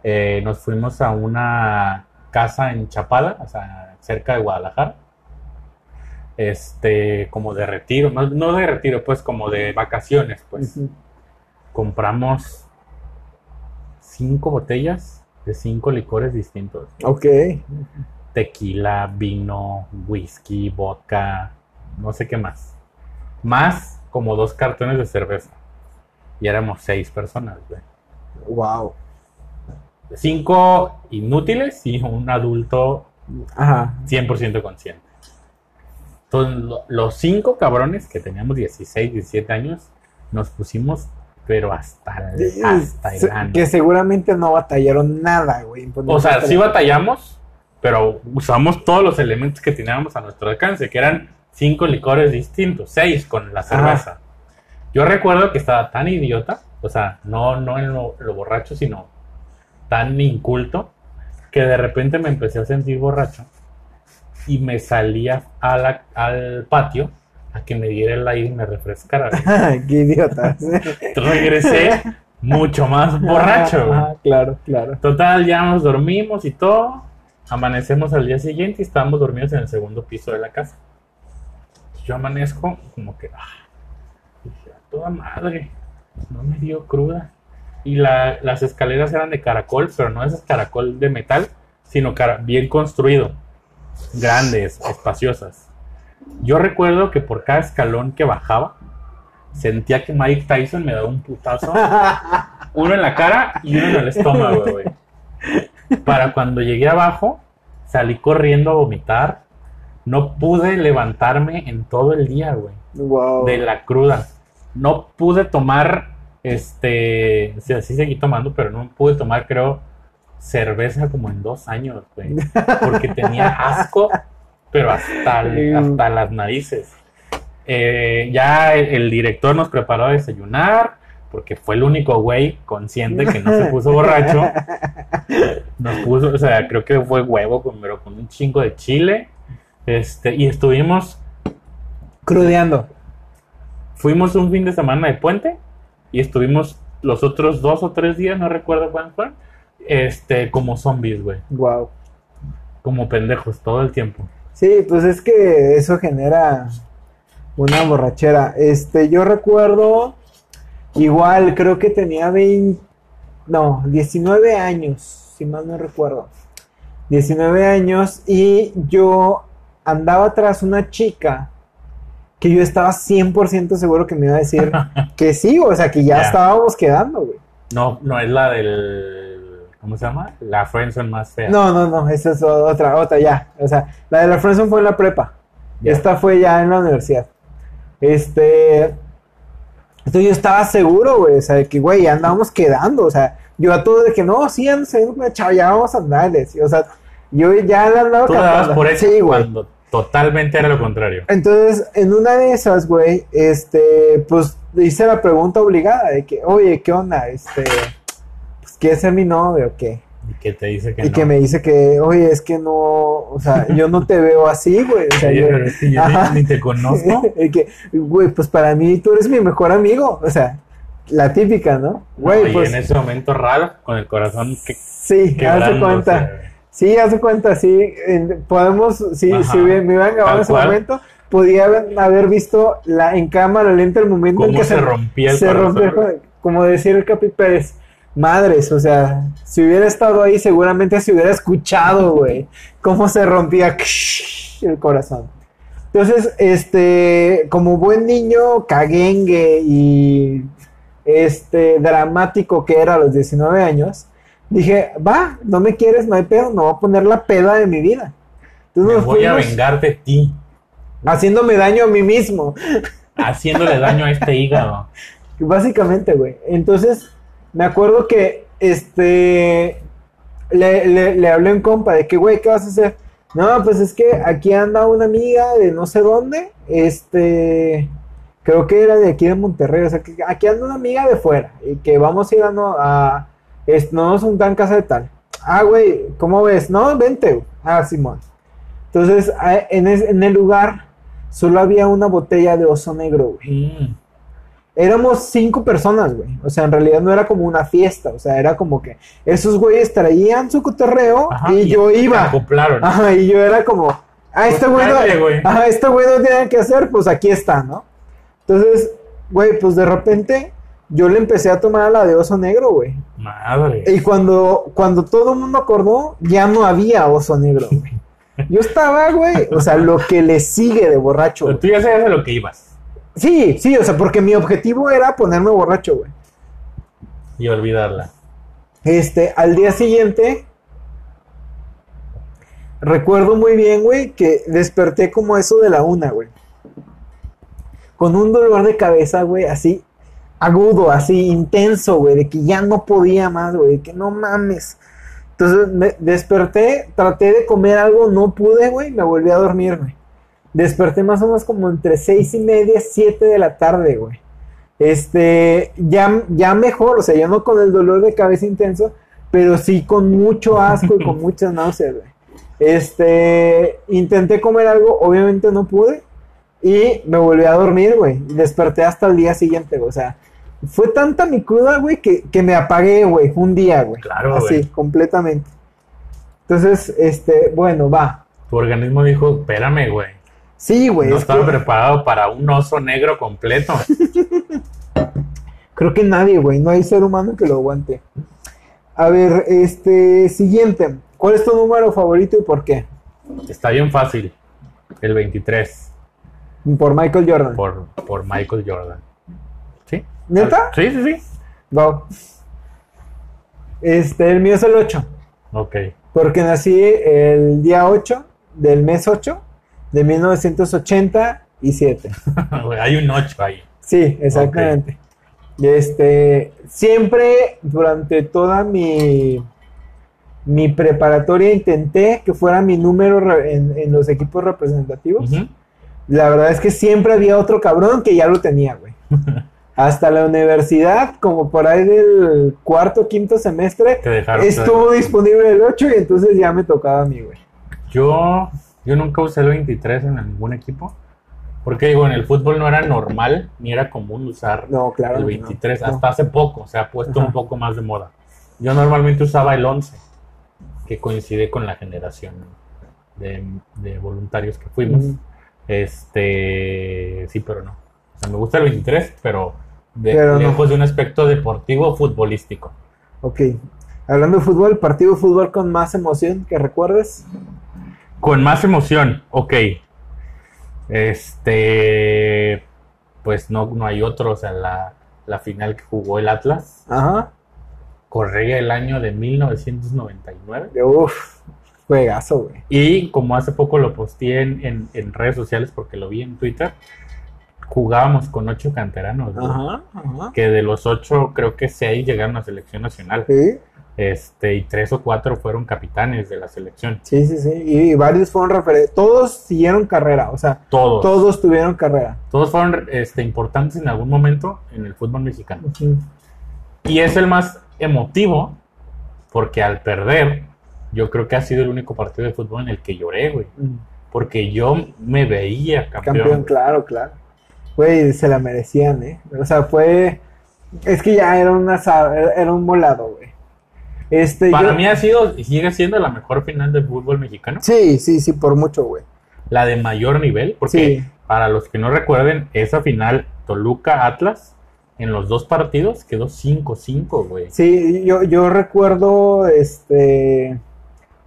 eh, nos fuimos a una casa en Chapala, o sea, cerca de Guadalajara. Este, como de retiro, no, no de retiro, pues como de vacaciones, pues compramos cinco botellas de cinco licores distintos. Ok. Tequila, vino, whisky, vodka, no sé qué más. Más como dos cartones de cerveza. Y éramos seis personas, güey. Wow. Cinco inútiles y un adulto Ajá. 100% consciente. Entonces, lo- los cinco cabrones que teníamos 16, 17 años, nos pusimos, pero hasta el, hasta el Se- ano. Que seguramente no batallaron nada, güey. O sea, sí la- batallamos, pero usamos todos los elementos que teníamos a nuestro alcance, que eran cinco licores distintos, seis con la cerveza. Yo recuerdo que estaba tan idiota, o sea, no, no en lo, lo borracho, sino tan inculto, que de repente me empecé a sentir borracho y me salía a la- al patio a que me diera el aire y me refrescara. Qué idiota. Regresé mucho más borracho. güey. Ajá, claro, claro. Total, ya nos dormimos y todo. Amanecemos al día siguiente y estábamos dormidos en el segundo piso de la casa. Yo amanezco como que, ah, dije, a toda madre, no me dio cruda. Y la- las escaleras eran de caracol, pero no esas caracol de metal, sino cara- bien construido, grandes, espaciosas. Yo recuerdo que por cada escalón que bajaba, sentía que Mike Tyson me daba un putazo uno en la cara y uno en el estómago, güey. Para cuando llegué abajo, salí corriendo a vomitar. No pude levantarme en todo el día, güey. wow. De la cruda. No pude tomar, este, o sea, sí seguí tomando, pero no pude tomar, creo, cerveza como en dos años, güey. Porque tenía asco, pero hasta, el- hasta las narices. Eh, ya el, el director nos preparó a desayunar, porque fue el único güey consciente que no se puso borracho. Nos puso, o sea, creo que fue huevo, con- pero con un chingo de chile. Este, y estuvimos, Crudeando. fuimos un fin de semana de puente y estuvimos los otros dos o tres días, no recuerdo cuándo fueron, este, como zombies, güey. Wow. Como pendejos todo el tiempo. Sí, pues es que eso genera una borrachera. Este, yo recuerdo, igual, creo que tenía 20, no, 19 años, si mal no recuerdo. 19 años y yo andaba tras una chica que yo estaba 100% seguro que me iba a decir que sí, o sea, que ya Ya. estábamos quedando, güey. No, no es la del. ¿Cómo se llama? La friendzone más fea. No, no, no, esa es otra, otra ya. O sea, la de la Friendzone fue en la prepa. Esta fue ya en la universidad. Este. Entonces yo estaba seguro, güey. O sea, de que, güey, ya andábamos quedando. O sea, yo a todo de que no, sí, con una chava, ya vamos a andarles. O sea, yo ya le andaba Tú la dabas por eso Sí, cuando totalmente era lo contrario. Entonces, en una de esas, güey, este, pues hice la pregunta obligada de que, oye, ¿qué onda? Este, ¿quieres ser mi novio o qué? Y que te dice que y no. que me dice que, oye, es que no, o sea, yo no te veo así, güey. O sea, Oye, yo- pero es que yo Ajá. ni, te conozco. Y que, güey, pues para mí tú eres mi mejor amigo. O sea, la típica, ¿no? Güey, No, y pues en ese momento raro, con el corazón que, sí, quebrándose. cuenta. Sí, haz de cuenta, sí. en- podemos, sí, Ajá. si me, Tal en ese cual. momento, podía haber, haber visto la, en cámara lenta el momento en que se rompía el se corazón. Como decía el Capi Pérez, madres, o sea, si hubiera estado ahí, seguramente se hubiera escuchado, güey, cómo se rompía el corazón. Entonces, este, como buen niño caguengue y este dramático que era a los 19 años, dije, va, no me quieres, no hay pedo, no voy a poner la peda de mi vida. Entonces Me voy a vengar de ti, haciéndome daño a mí mismo. haciéndole daño a este hígado. Básicamente, güey. Entonces, me acuerdo que este le, le, hablé a un compa de que, güey, ¿qué vas a hacer? No, pues es que aquí anda una amiga de no sé dónde, este, creo que era de aquí de Monterrey, o sea, que aquí anda una amiga de fuera y que vamos a ir a, no, a es, no nos juntan casa de tal. Ah, güey, ¿cómo ves? No, vente. güey. Ah, Simón. Entonces, en, es- en el lugar solo había una botella de oso negro, güey. Mm, Éramos cinco personas, güey. O sea, en realidad no era como una fiesta. O sea, era como que esos güeyes traían su cotorreo ajá, y yo iba. acoplaron. Ajá, y yo era como, ah, este Pues güey no, güey. ajá, este güey no tiene que hacer, pues aquí está, ¿no? Entonces, güey, pues de repente yo le empecé a tomar a la de oso negro, güey. Madre. Y cuando, cuando todo el mundo acordó, ya no había oso negro, güey. Yo estaba, güey, o sea, lo que le sigue de borracho. Pero tú ya sabes a lo que ibas. Sí, sí, o sea, porque mi objetivo era ponerme borracho, güey. Y olvidarla. Este, al día siguiente, recuerdo muy bien, güey, que desperté como eso de la una, güey. Con un dolor de cabeza, güey, así agudo, así intenso, güey, de que ya no podía más, güey, de que no mames. Entonces me desperté, traté de comer algo, no pude, güey, me volví a dormir, güey. Desperté más o menos como entre seis y media, siete de la tarde, güey. Este, ya, ya mejor, o sea, ya no con el dolor de cabeza intenso, pero sí con mucho asco y con muchas náuseas, güey. Este, intenté comer algo, obviamente no pude, y me volví a dormir, güey. Desperté hasta el día siguiente, güey. O sea, fue tanta mi cruda, güey, que, que me apagué, güey, un día, güey. Claro, Así, completamente. Entonces, este, bueno, va. Tu organismo dijo, espérame, güey. Sí, güey. No es estaba que- preparado para un oso negro completo. Creo que nadie, güey, no hay ser humano que lo aguante. A ver, este, siguiente. ¿Cuál es tu número favorito y por qué? Está bien fácil. El 23 Por Michael Jordan. por, por Michael Jordan. ¿Sí? ¿Neta? Sí, sí, sí. Wow. Este, el mío es el 8. Ok. Porque nací el día 8 del mes 8 de 1987. Güey, Hay un 8 ahí. Sí, exactamente. Este, siempre durante toda mi, mi preparatoria intenté que fuera mi número en, en los equipos representativos. La verdad es que siempre había otro cabrón que ya lo tenía, güey. Hasta la universidad, como por ahí del cuarto, quinto semestre, estuvo disponible el 8 y entonces ya me tocaba a mí, güey. Yo, yo nunca usé el 23 en ningún equipo. Porque digo, en el fútbol no era normal ni era común usar No, claro. el no, 23. no. Hasta hace poco se ha puesto Ajá. un poco más de moda. Yo normalmente usaba el 11, que coincide con la generación de, de voluntarios que fuimos. Este, sí, pero no. O sea, me gusta el 23, pero, de, Pero lejos de un aspecto deportivo futbolístico. Ok. Hablando de fútbol, partido de fútbol con más emoción que recuerdes. Con más emoción, ok. Este, pues no, no hay otro, o sea, la, la final que jugó el Atlas Ajá. corría el año de 1999. De Uf, juegazo, güey. Y como hace poco lo posteé en, en- en redes sociales porque lo vi en Twitter, jugábamos con ocho canteranos. Ajá, ajá. que de los ocho creo que seis llegaron a selección nacional. Sí, Este, y tres o cuatro fueron capitanes de la selección. sí, sí, sí. Y, varios fueron referentes. Todos siguieron carrera, o sea, Todos. todos tuvieron carrera. Todos fueron este, importantes en algún momento en el fútbol mexicano. Ujú. Y es el más emotivo Porque al perder, yo creo que ha sido el único partido de fútbol en el que lloré, güey. Mm. Porque yo me veía campeón. Campeón, claro, claro. Güey, se la merecían, ¿eh? O sea, fue... Es que ya era, una, era un molado, güey. Este, Para yo- mí ha sido y sigue siendo la mejor final del fútbol mexicano. Sí, sí, sí, por mucho, güey. La de mayor nivel, porque Sí. para los que no recuerden, esa final Toluca-Atlas, en los dos partidos quedó 5-5, güey. Sí, yo, yo recuerdo, este...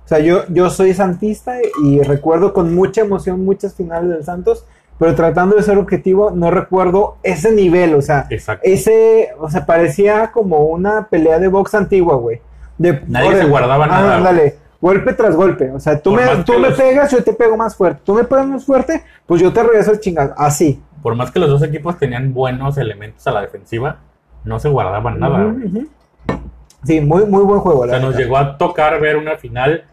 O sea, yo, yo soy santista y recuerdo con mucha emoción muchas finales del Santos, pero tratando de ser objetivo, no recuerdo ese nivel, o sea, Exacto. ese, o sea, parecía como una pelea de box antigua, güey. De, Nadie se guardaba nada, ah, dale, golpe tras golpe. O sea, tú Por me, tú me los- pegas, yo te pego más fuerte. Tú me pegas más fuerte, pues yo te regreso el chingado. Así. Por más que los dos equipos tenían buenos elementos a la defensiva, no se guardaban nada. Ujú. Sí, muy, muy buen juego, O sea, nos llegó a tocar ver una final,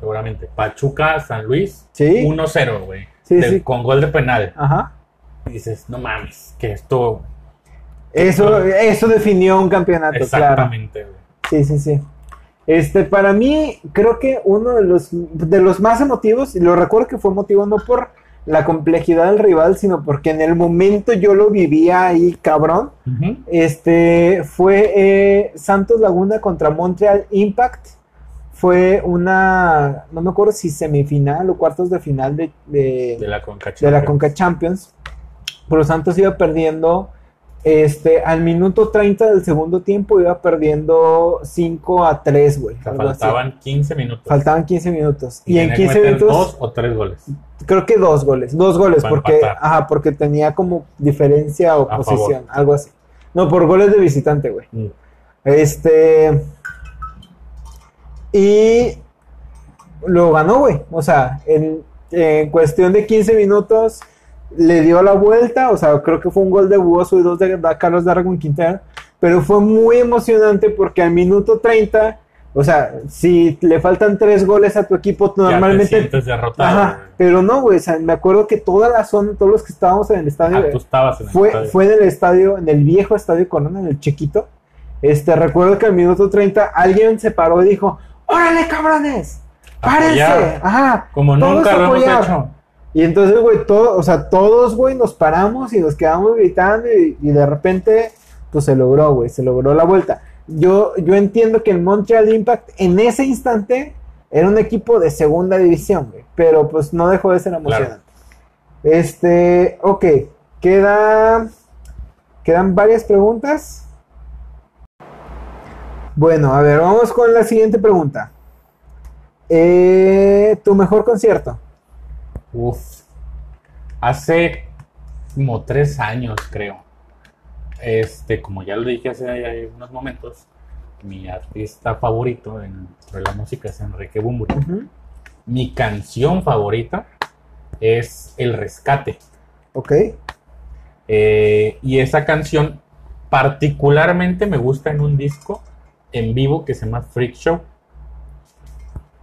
seguramente, Pachuca-San Luis, Sí. 1-0, güey. Sí, sí. Con gol de penal. Ajá. Y dices, no mames, que esto... Eso, eso definió un campeonato, claro. Exactamente, güey. Sí, sí, sí. Este, para mí, creo que uno de los, de los más emotivos, y lo recuerdo que fue emotivo no por la complejidad del rival, sino porque en el momento yo lo vivía ahí, cabrón. Este, fue eh, Santos Laguna contra Montreal Impact. Fue una, no me acuerdo si semifinal o cuartos de final de, de- De la Conca de la Champions. Conca Champions. Pero Santos iba perdiendo, este, al minuto 30 del segundo tiempo iba perdiendo 5 a 3, güey. O sea, algo así. faltaban 15 minutos. Faltaban 15 minutos. Y, en tenía que 15 meter minutos, dos o tres goles. creo que dos goles. Dos goles, Para porque, empatar. ajá, porque tenía como diferencia o A posición, algo así. No, por goles de visitante, güey. Mm. Este. Y lo ganó, güey. O sea, en, en cuestión de 15 minutos le dio la vuelta. O sea, creo que fue un gol de Buoso y dos de, Carlos Darwin Quintero. Pero fue muy emocionante porque al minuto 30, o sea, si le faltan tres goles a tu equipo, Ya normalmente. derrotado. Ajá, pero no, güey. O sea, me acuerdo que toda la zona, todos los que estábamos en el estadio. Ah, tú estabas en el Fue, estadio. fue en el estadio, en el viejo estadio Corona, en el chiquito. Este, recuerdo que al minuto 30 alguien se paró y dijo, ¡Órale, cabrones! ¡Párense! Ajá. Como nunca lo hemos hecho. Y entonces, güey, todo, o sea, todos, güey, nos paramos y nos quedamos gritando y, y de repente, pues se logró, güey, se logró la vuelta. Yo, yo entiendo que el Montreal Impact en ese instante era un equipo de segunda división, güey, pero pues no dejó de ser emocionante. Este, ok, queda, quedan varias preguntas. Bueno, a ver, vamos con la siguiente pregunta. Eh, ¿Tu mejor concierto? Uf. Hace como tres años, creo. Este, como ya lo dije hace unos momentos, mi artista favorito en de la música es Enrique Bumburi. Mi canción favorita es El Rescate. Ok. Eh, y esa canción particularmente me gusta en un disco en vivo que se llama Freak Show.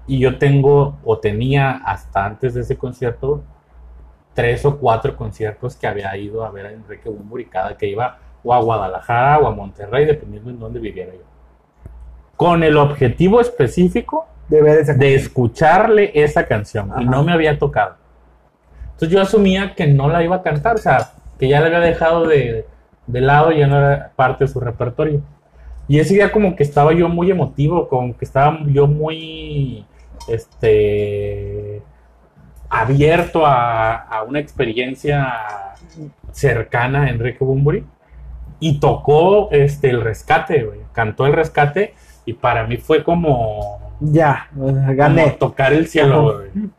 Y yo tengo o tenía hasta antes de ese concierto tres o cuatro conciertos que había ido a ver a Enrique Bumburi cada que iba o a Guadalajara o a Monterrey, dependiendo en dónde viviera yo. Con el objetivo específico De ver esa de escucharle esa canción y Ajá. no me había tocado. Entonces yo asumía que no la iba a cantar, o sea, que ya la había dejado de, de lado y ya no era parte de su repertorio. Y ese día como que estaba yo muy emotivo, como que estaba yo muy este abierto a, a una experiencia cercana a Enrique Bumburi y tocó este el rescate, güey. cantó el rescate y para mí fue como Ya, como gané. tocar el cielo, güey.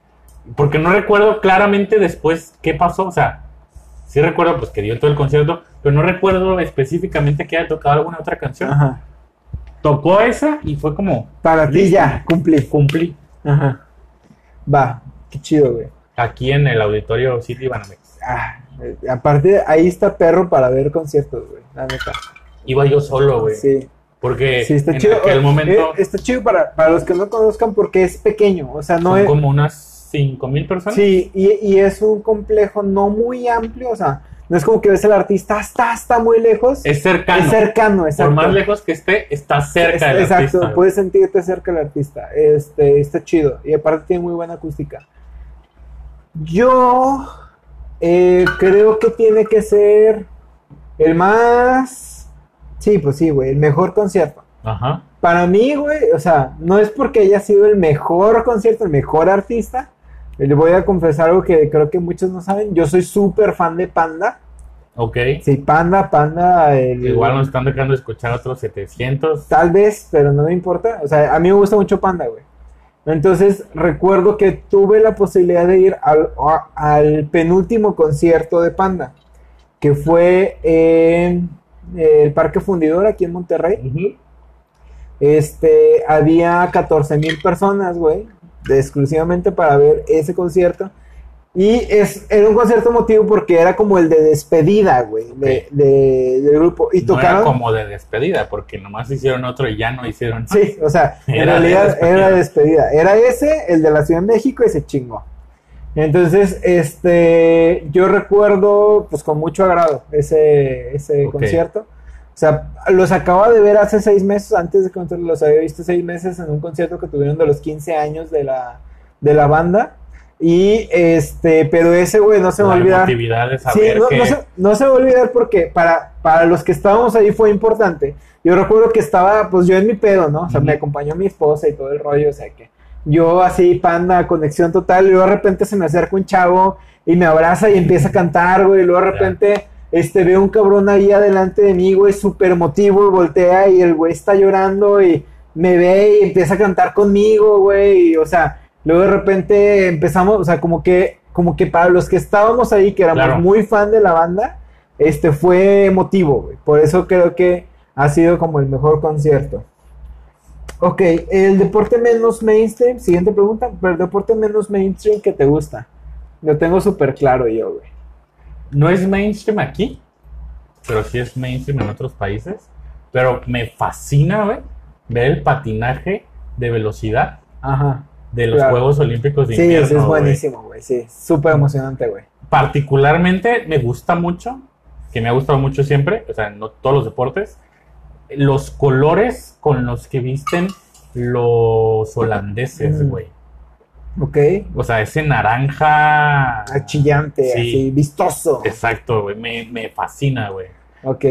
Porque no recuerdo claramente después qué pasó. O sea, sí recuerdo pues que dio todo el concierto, pero no recuerdo específicamente que haya tocado alguna otra canción. Ajá. Tocó esa y fue como Para ti ya, cumplí. cumplí Ajá. Va, qué chido, güey. aquí en el auditorio City Banamex. Ah, aparte, ahí está perro para ver conciertos, güey. La neta. Iba yo solo, güey. Sí, Porque sí, está en chido. aquel momento eh, está chido para, para los que no conozcan porque es pequeño. O sea, no son es. como unas cinco mil personas. Sí, y, y es un complejo no muy amplio. O sea, no es como que ves al artista hasta, hasta muy lejos. Es cercano. Es cercano, exacto. Por más lejos que esté, está cerca Es- del Exacto, artista. puedes sentirte cerca del artista. Este, está chido. Y aparte tiene muy buena acústica. Yo eh, creo que tiene que ser el más. Sí, pues sí, güey, el mejor concierto. Ajá. Para mí, güey, o sea, no es porque haya sido el mejor concierto, el mejor artista. Le voy a confesar algo que creo que muchos no saben. Yo soy súper fan de Panda. Ok. Sí, Panda, Panda. el- Igual nos están dejando escuchar otros 700. Tal vez, pero no me importa. O sea, a mí me gusta mucho Panda, güey. Entonces, recuerdo que tuve la posibilidad de ir al, a- al penúltimo concierto de Panda, que fue en el Parque Fundidor aquí en Monterrey. Este, había 14 mil personas, güey, exclusivamente para ver ese concierto. Y es, era un concierto emotivo porque era como el de despedida, güey, de, de- del grupo. Y No era como de despedida, porque nomás hicieron otro y ya no hicieron. Sí, o sea, en Era de realidad despedida. era despedida. Era ese, el de la Ciudad de México, y se chingó. Entonces, este, yo recuerdo, pues con mucho agrado ese, ese concierto. O sea, los acababa de ver hace seis meses, antes de que los había visto seis meses en un concierto que tuvieron de los 15 años de la, de la banda. Y este, pero ese, güey, no se me va a olvidar. Sí, no, que... no se, no se va a olvidar porque para, para los que estábamos ahí fue importante. Yo recuerdo que estaba, pues yo en mi pedo, ¿no? O sea, me acompañó mi esposa y todo el rollo, o sea que yo así, panda, conexión total, y luego de repente se me acerca un chavo y me abraza y empieza a cantar, güey, y luego de repente este, veo un cabrón ahí adelante de mí, güey, súper emotivo, y voltea y el güey está llorando y me ve y empieza a cantar conmigo, güey, y, o sea, luego de repente empezamos, o sea, como que, como que para los que estábamos ahí, que éramos Claro. muy fan de la banda, este fue emotivo, güey, por eso creo que ha sido como el mejor concierto. Ok, el deporte menos mainstream, siguiente pregunta, pero el deporte menos mainstream que te gusta. Lo tengo súper claro yo, güey. No es mainstream aquí, pero sí es mainstream en otros países. Pero me fascina, güey, ver el patinaje de velocidad Ajá. de los Claro. Juegos Olímpicos de Sí, invierno. ese es buenísimo, güey. Sí, súper emocionante, güey. Particularmente me gusta mucho, que me ha gustado mucho siempre, o sea, no todos los deportes, los colores con los que visten los holandeses, Mm. güey. Ok. O sea, ese naranja. Achillante, Sí. así, vistoso. Exacto, güey. Me, me fascina, güey. Ok.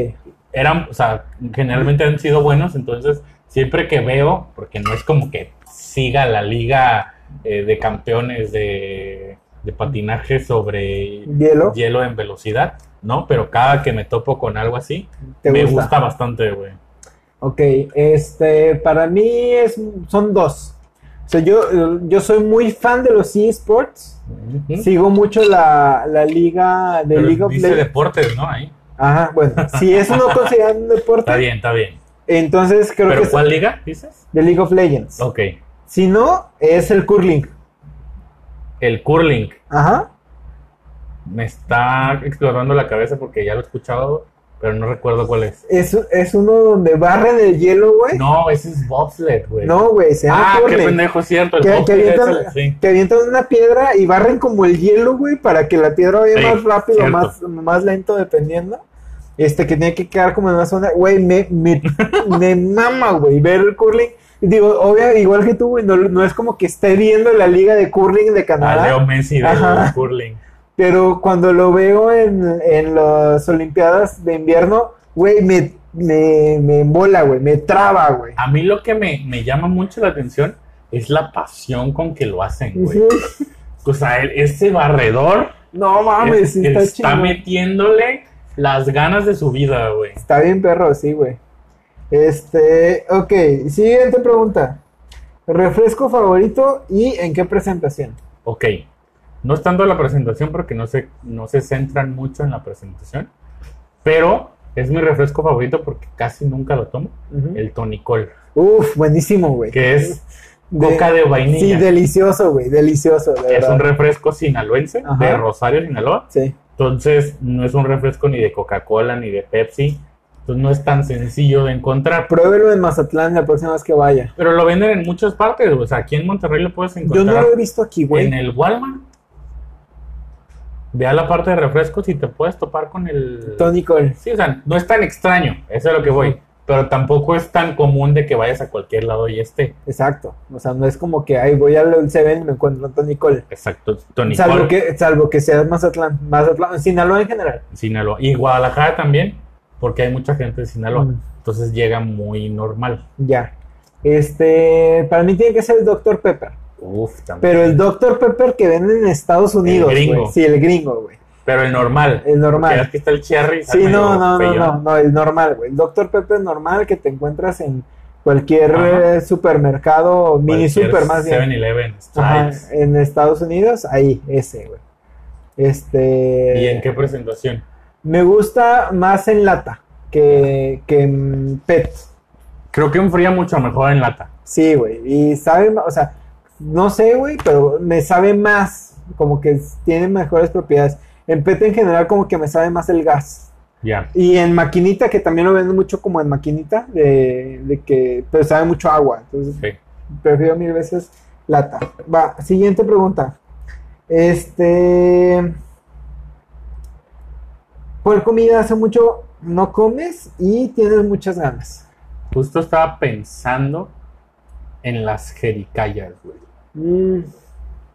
Eran, o sea, generalmente han sido buenos, entonces siempre que veo, porque no es como que siga la liga eh, de campeones de, de patinaje sobre Hielo. hielo en velocidad, ¿no? Pero cada que me topo con algo así, ¿Te me gusta? gusta bastante, güey. Ok, este, para mí es, son dos. O sea, yo, yo soy muy fan de los eSports. Sigo mucho la, la liga de Pero League of dice Legends. deportes, ¿no? Ahí. Ajá, bueno, si eso no consideran un deporte, Está bien, está bien. entonces creo que ¿Pero es cuál liga dices? de League of Legends. Ok. Si no, es el curling. El curling. Ajá. Me está explorando la cabeza porque ya lo he escuchado, pero no recuerdo cuál es. Es, es uno donde barren el hielo, güey. No, ese es bobsled, güey. No, güey, se llama Ah, qué pendejo, cierto. El Que, que avientan, el- sí. que avientan una piedra y barren como el hielo, güey, para que la piedra vaya Sí, más rápido o cierto. más, más lento, dependiendo. Este, que tiene que quedar como en una zona. Güey, me, me, me mama, güey, ver el curling. Digo, obvio, igual que tú, güey, no, no es como que esté viendo la liga de curling de A Canadá. Leo Messi Ajá. curling. Pero cuando lo veo en, en las Olimpiadas de invierno, güey, me, me, me embola, güey, me traba, güey. A mí lo que me, me llama mucho la atención es la pasión con que lo hacen, güey. Ujú. O sea, el- ese barredor No mames, es- sí está, está metiéndole las ganas de su vida, güey. Está bien, perro, sí, güey. Este, ok, siguiente pregunta. Refresco favorito y en qué presentación. Ok. No es tanto la presentación porque no se, no se centran mucho en la presentación. Pero es mi refresco favorito porque casi nunca lo tomo. Ujú. El tonicol. Uf, buenísimo, güey. Que es De- coca de Sí, vainilla. delicioso, güey, delicioso, de es verdad. un refresco sinaloense Ajá. de Rosario, Sinaloa. Sí, Entonces, no es un refresco ni de Coca-Cola ni de Pepsi. Entonces, no es tan sencillo de encontrar. pruébelo en Mazatlán la próxima vez que vaya. Pero lo venden en muchas partes. O sea, aquí en Monterrey lo puedes Yo encontrar no lo he visto aquí, güey. en el Walmart. Ve a la parte de refrescos y te puedes topar con el... Tony Cole. Sí, o sea, no es tan extraño, eso es lo que voy. Pero tampoco es tan común de que vayas a cualquier lado y esté. Exacto. O sea, no es como que ahí voy al Seven y me encuentro a Tony Cole. Exacto, Tony Salvo Cole, que, salvo que sea Mazatlán. Mazatlán, Sinaloa en general. Sinaloa. Y Guadalajara también, porque hay mucha gente de Sinaloa. Mm. Entonces llega muy normal. Ya. Este, para mí tiene que ser el Dr. Pepper. Uf, también. Pero el Dr. Pepper que venden en Estados Unidos. gringo. güey. Sí, el gringo, güey. Pero el normal. El normal. Aquí está el cherry. Sí, no, no, no, no, no, el normal, güey. El Dr. Pepper normal que te encuentras en cualquier Ajá. eh, supermercado, mini Cualquier super más bien. 7-Eleven, Ajá, Stripes. en Estados Unidos, ahí, ese, güey. Este. ¿Y en qué presentación? Me gusta más en lata que, que en PET. Creo que enfría mucho mejor en lata. Sí, güey. Y sabe, o sea, no sé, güey, pero me sabe más. Como que tiene mejores propiedades. En PET en general, como que me sabe más el gas. Ya. Y en maquinita, que también lo vendo mucho como en maquinita, de, de que, pero sabe mucho agua. Entonces, Sí. prefiero mil veces lata. Va, siguiente pregunta. Este. ¿Cuál comida hace mucho no comes y tienes muchas ganas? Justo estaba pensando en las jericayas, güey. Mm,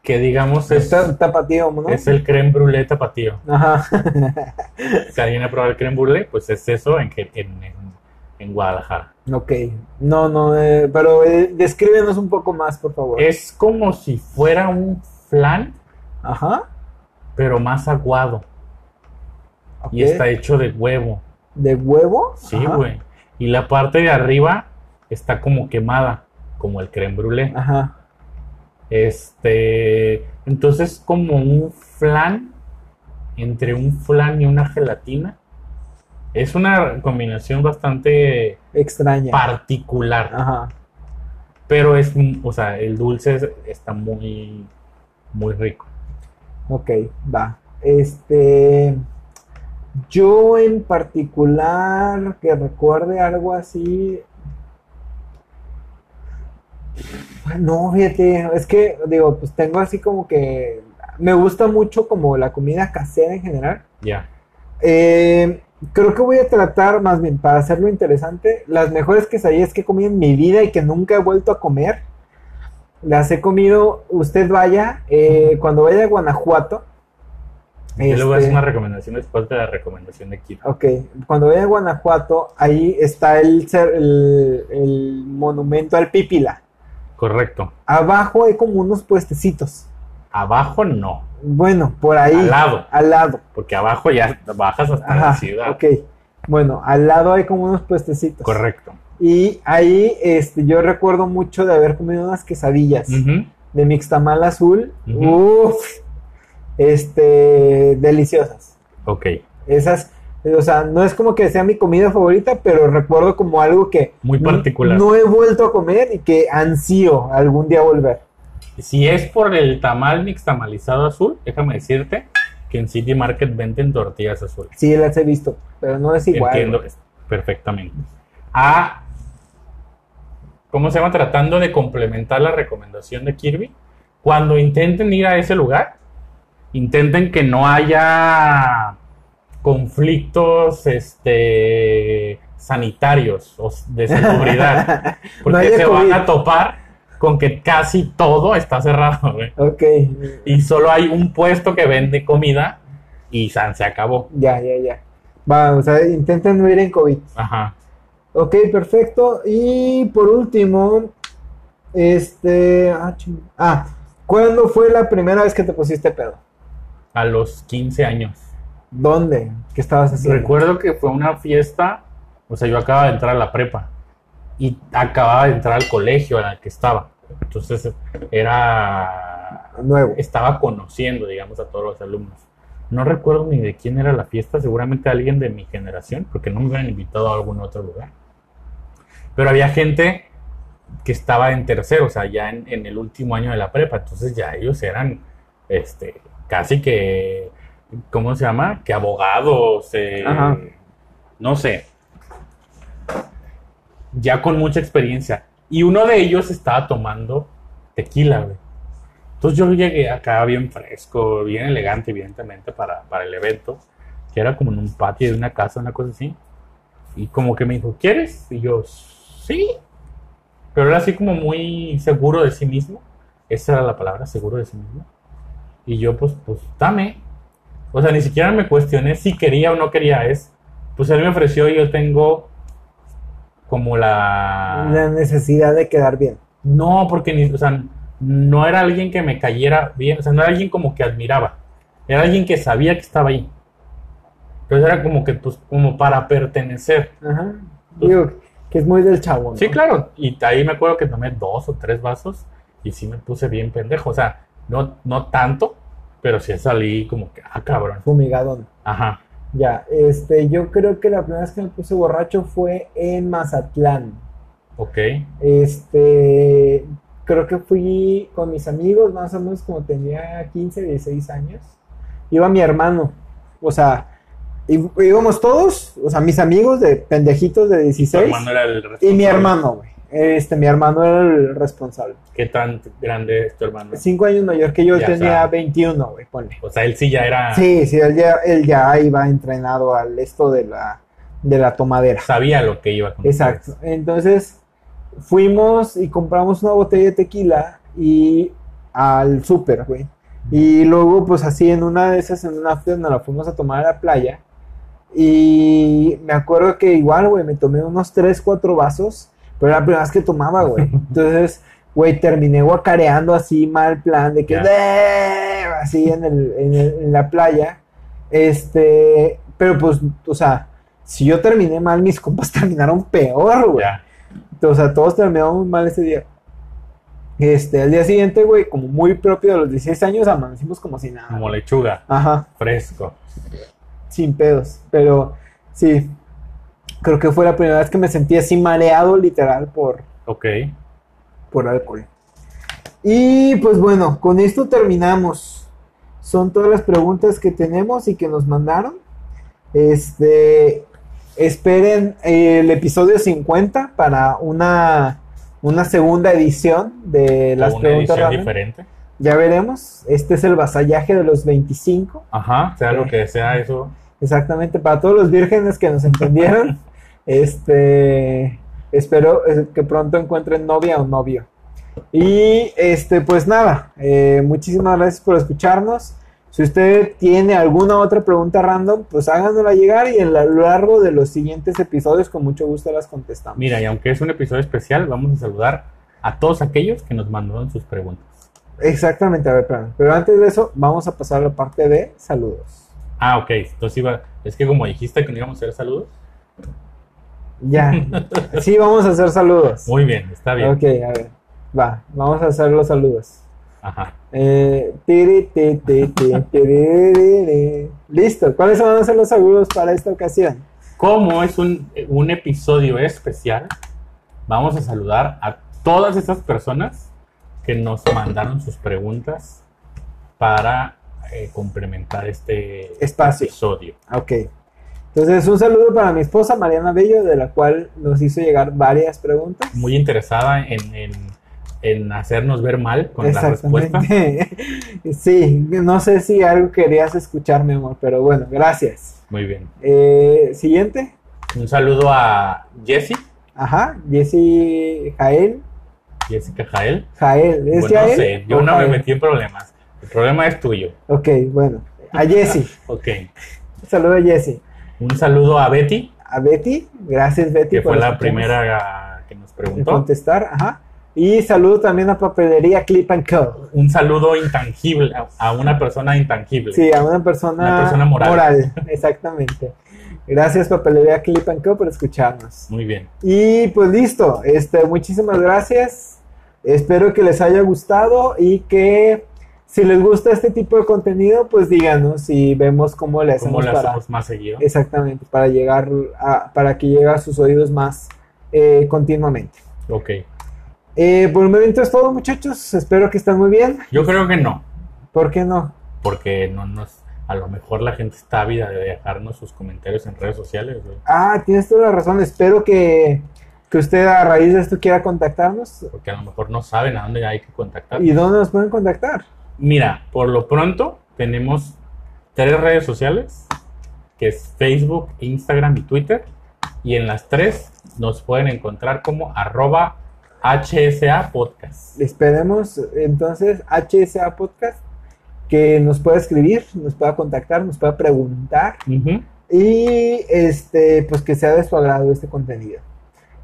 Que digamos es, está tapatío, ¿no? es el creme brûlée tapatío. Ajá. Si alguien ha probado el creme brûlée, pues es eso en, en, en- en Guadalajara. ok. No, no, eh, pero eh, descríbenos un poco más, por favor. Es como si fuera un flan, Ajá. pero más aguado. Y está hecho de huevo. ¿De huevo? Sí, güey. Y la parte de arriba está como quemada, como el creme brûlée. Ajá. Este, entonces como un flan entre un flan y una gelatina. Es una combinación bastante Extraña. particular, Ajá. pero es, o sea, el dulce es- está muy, muy rico. Ok, va. Este. Yo en particular, que recuerde algo así. No, fíjate, es que, digo, pues tengo así como que. Me gusta mucho como la comida casera en general. Ya, Eh, creo que voy a tratar, más bien, para hacerlo interesante, las mejores quesadillas que he comido en mi vida y que nunca he vuelto a comer. Las he comido, usted vaya, eh, cuando vaya a Guanajuato. yo le voy a hacer una recomendación después de la recomendación de Kiro. Ok, cuando vaya a Guanajuato, ahí está el, el, el monumento al Pípila. Correcto. Abajo hay como unos puestecitos. Abajo no, Bueno, por ahí. al lado, Al lado. porque abajo ya bajas hasta la ciudad. ok. Bueno, al lado hay como unos puestecitos. Correcto. Y ahí este, yo recuerdo mucho de haber comido unas quesadillas de mixtamal azul. Ujú. Uf, este, deliciosas. Ok, Esas, o sea, no es como que sea mi comida favorita, pero recuerdo como algo que muy particular. no he vuelto a comer y que ansío algún día volver. Si es por el tamal nixtamalizado azul, déjame decirte que en City Market venden tortillas azules. Sí, las he visto, pero no es igual. Entiendo perfectamente. A, ¿cómo se llama? Tratando de complementar la recomendación de Kirby. Cuando intenten ir a ese lugar, intenten que no haya conflictos este, sanitarios o de seguridad. Porque se van a topar con que casi todo está cerrado, güey. Ok, Y solo hay un puesto que vende comida y san, se acabó. ya, ya, ya. Va, o sea, intenten no ir en COVID. Ajá. Ok, perfecto. Y por último, este. Ah, ah, ¿cuándo fue la primera vez que te pusiste pedo? A los 15 años. ¿Dónde? ¿Qué estabas haciendo? Recuerdo que fue una fiesta, o sea, yo acababa de entrar a la prepa y acababa de entrar al colegio en el que estaba. Entonces era Nuevo. estaba conociendo, digamos, a todos los alumnos. No recuerdo ni de quién era la fiesta, seguramente alguien de mi generación, porque no me hubieran invitado a algún otro lugar. Pero había gente que estaba en tercero, o sea, ya en, en el último año de la prepa, entonces ya ellos eran, este, casi que, ¿cómo se llama? Que abogados, eh, no sé, ya con mucha experiencia. Y uno de ellos estaba tomando tequila, güey. Entonces yo llegué acá bien fresco, bien elegante, evidentemente, para, para el evento, que era como en un patio de una casa, una cosa así. Y como que me dijo, ¿quieres? Y yo, sí. Pero era así como muy seguro de sí mismo. Esa era la palabra, seguro de sí mismo. Y yo, pues, pues, dame. O sea, ni siquiera me cuestioné si quería o no quería. Es, pues él me ofreció y yo tengo como la... La necesidad de quedar bien. No, porque ni, o sea, no era alguien que me cayera bien, o sea, no era alguien como que admiraba. Era alguien que sabía que estaba ahí. Entonces era como que, pues, como para pertenecer. Ajá. Digo, que es muy del chavo, ¿no? Sí, claro. Y ahí me acuerdo que tomé dos o tres vasos y sí me puse bien pendejo. O sea, no, no tanto, pero sí salí como que, ah, cabrón. Fumigadón. Ajá. Ya, este, yo creo que la primera vez que me puse borracho fue en Mazatlán. Ok. Este, creo que fui con mis amigos, más o menos como tenía 15, 16 años. Iba mi hermano, o sea, íbamos todos, o sea, mis amigos de pendejitos de Tu 16 hermano era el y mi hermano, güey. Este, mi hermano era el responsable. ¿Qué tan grande es tu hermano? Cinco años mayor que yo, Ya, tenía sea, 21, güey, ponle. O sea, él sí ya era. Sí, sí, él ya, él ya iba entrenado al esto de la, de la tomadera. Sabía lo que iba con Exacto. Entonces fuimos y compramos una botella de tequila y al súper, güey. Y luego, pues así en una de esas, en una after, nos la fuimos a tomar a la playa. Y me acuerdo que igual, güey, me tomé unos 3, 4 vasos, pero era la primera vez que tomaba, güey. Entonces, güey, terminé guacareando así mal plan de que Ya. "Eh", así en, el, en, el- en la playa. Este, pero pues, o sea, si yo terminé mal, mis compas terminaron peor, güey. O sea, todos terminamos mal ese día. Este, al día siguiente, güey, como muy propio de los 16 años, amanecimos como si nada. Como lechuga, Ajá, fresco. sin pedos. Pero sí, creo que fue la primera vez que me sentí así mareado, literal, por, Ok. por alcohol. Y pues bueno, con esto terminamos. Son todas las preguntas que tenemos y que nos mandaron. Este, esperen el episodio 50 para una, una segunda edición de las una preguntas edición diferente. Ya veremos. Este es el vasallaje de los 25. Ajá, sea lo que sea eso. Exactamente, para todos los vírgenes que nos entendieron. este, espero eh, que pronto encuentren novia o novio. Y este, pues nada, eh, muchísimas gracias por escucharnos. Si usted tiene alguna otra pregunta random, pues háganosla llegar y a lo largo de los siguientes episodios con mucho gusto las contestamos. Mira, y aunque es un episodio especial, vamos a saludar a todos aquellos que nos mandaron sus preguntas. Exactamente, a ver. Pero antes de eso, vamos a pasar a la parte de saludos. Ah, ok. Entonces iba. Es que como dijiste que no íbamos a hacer saludos. Ya, sí, vamos a hacer saludos. Muy bien, está bien. Ok, a ver, va, vamos a hacer los saludos. Ajá. Eh, tiri. Listo, ¿cuáles van a ser los saludos para esta ocasión? Como es un, un episodio especial, vamos a saludar a todas esas personas que nos mandaron sus preguntas para eh, complementar este Espacio. episodio. Ok. Entonces, un saludo para mi esposa Mariana Bello, de la cual nos hizo llegar varias preguntas. Muy interesada en, en, en hacernos ver mal con la respuesta. Sí, no sé si algo querías escuchar, mi amor, pero bueno, gracias. Muy bien. Eh, siguiente. Un saludo a Jessie, Ajá, Jessy Jael. Jessica Jael. Jael, ¿es Bueno, no Jael? sé, yo no me Jael? metí en problemas. El problema es tuyo. Ok, bueno. A Jessy. Ok. Un saludo a Jessy. Un saludo a Betty, A Betty. Gracias, Betty. que por fue la primera que nos preguntó. contestar. Ajá. Y saludo también a Papelería Clip and Co. Un saludo intangible a- una persona intangible. Sí, a una persona, Una persona moral. exactamente. Gracias, Papelería Clip and Co. por escucharnos. Muy bien. Y pues listo. Este, muchísimas gracias. Espero que les haya gustado y que si les gusta este tipo de contenido, pues díganos y vemos cómo le ¿Cómo hacemos lo para. hacemos más seguido? Exactamente, para llegar a, para que llegue a sus oídos más eh, continuamente. Ok. Eh, por el momento es todo, muchachos. Espero que estén muy bien. Yo creo que no, ¿Por qué no? porque no nos, a lo mejor la gente está ávida de dejarnos sus comentarios en redes sociales. Ah, tienes toda la razón. Espero que que usted a raíz de esto quiera contactarnos. Porque a lo mejor no saben a dónde hay que contactar. ¿Y dónde nos pueden contactar? Mira, por lo pronto tenemos tres redes sociales, que es Facebook, Instagram y Twitter. Y en las tres nos pueden encontrar como arroba HSA Podcast. Esperemos entonces HSA Podcast que nos pueda escribir, nos pueda contactar, nos pueda preguntar y este pues que sea de su agrado este contenido.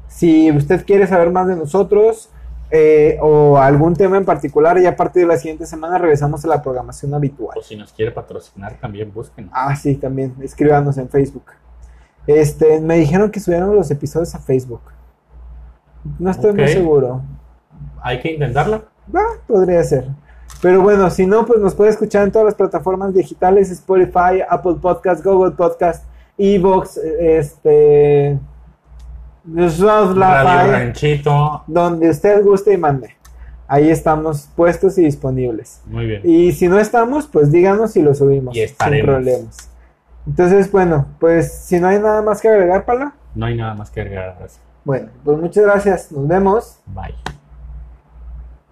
Si usted quiere saber más de nosotros eh, o algún tema en particular, ya a partir de la siguiente semana regresamos a la programación habitual. O si nos quiere patrocinar, también búsquenos. Ah, sí, también. Escríbanos en Facebook. Este, me dijeron que subieron los episodios a Facebook. No estoy muy seguro. Hay que intentarlo. Ah, podría ser. Pero bueno, si no, pues nos puede escuchar en todas las plataformas digitales, Spotify, Apple Podcast, Google Podcast, Evox, este, Radio Ranchito. donde usted guste y mande. Ahí estamos puestos y disponibles. Muy bien. Y si no estamos, pues díganos y lo subimos. Y sin estaremos. problemas. Entonces, bueno, pues si no hay nada más que agregar, Pala, No hay nada más que agregar. bueno, pues muchas gracias. Nos vemos. Bye.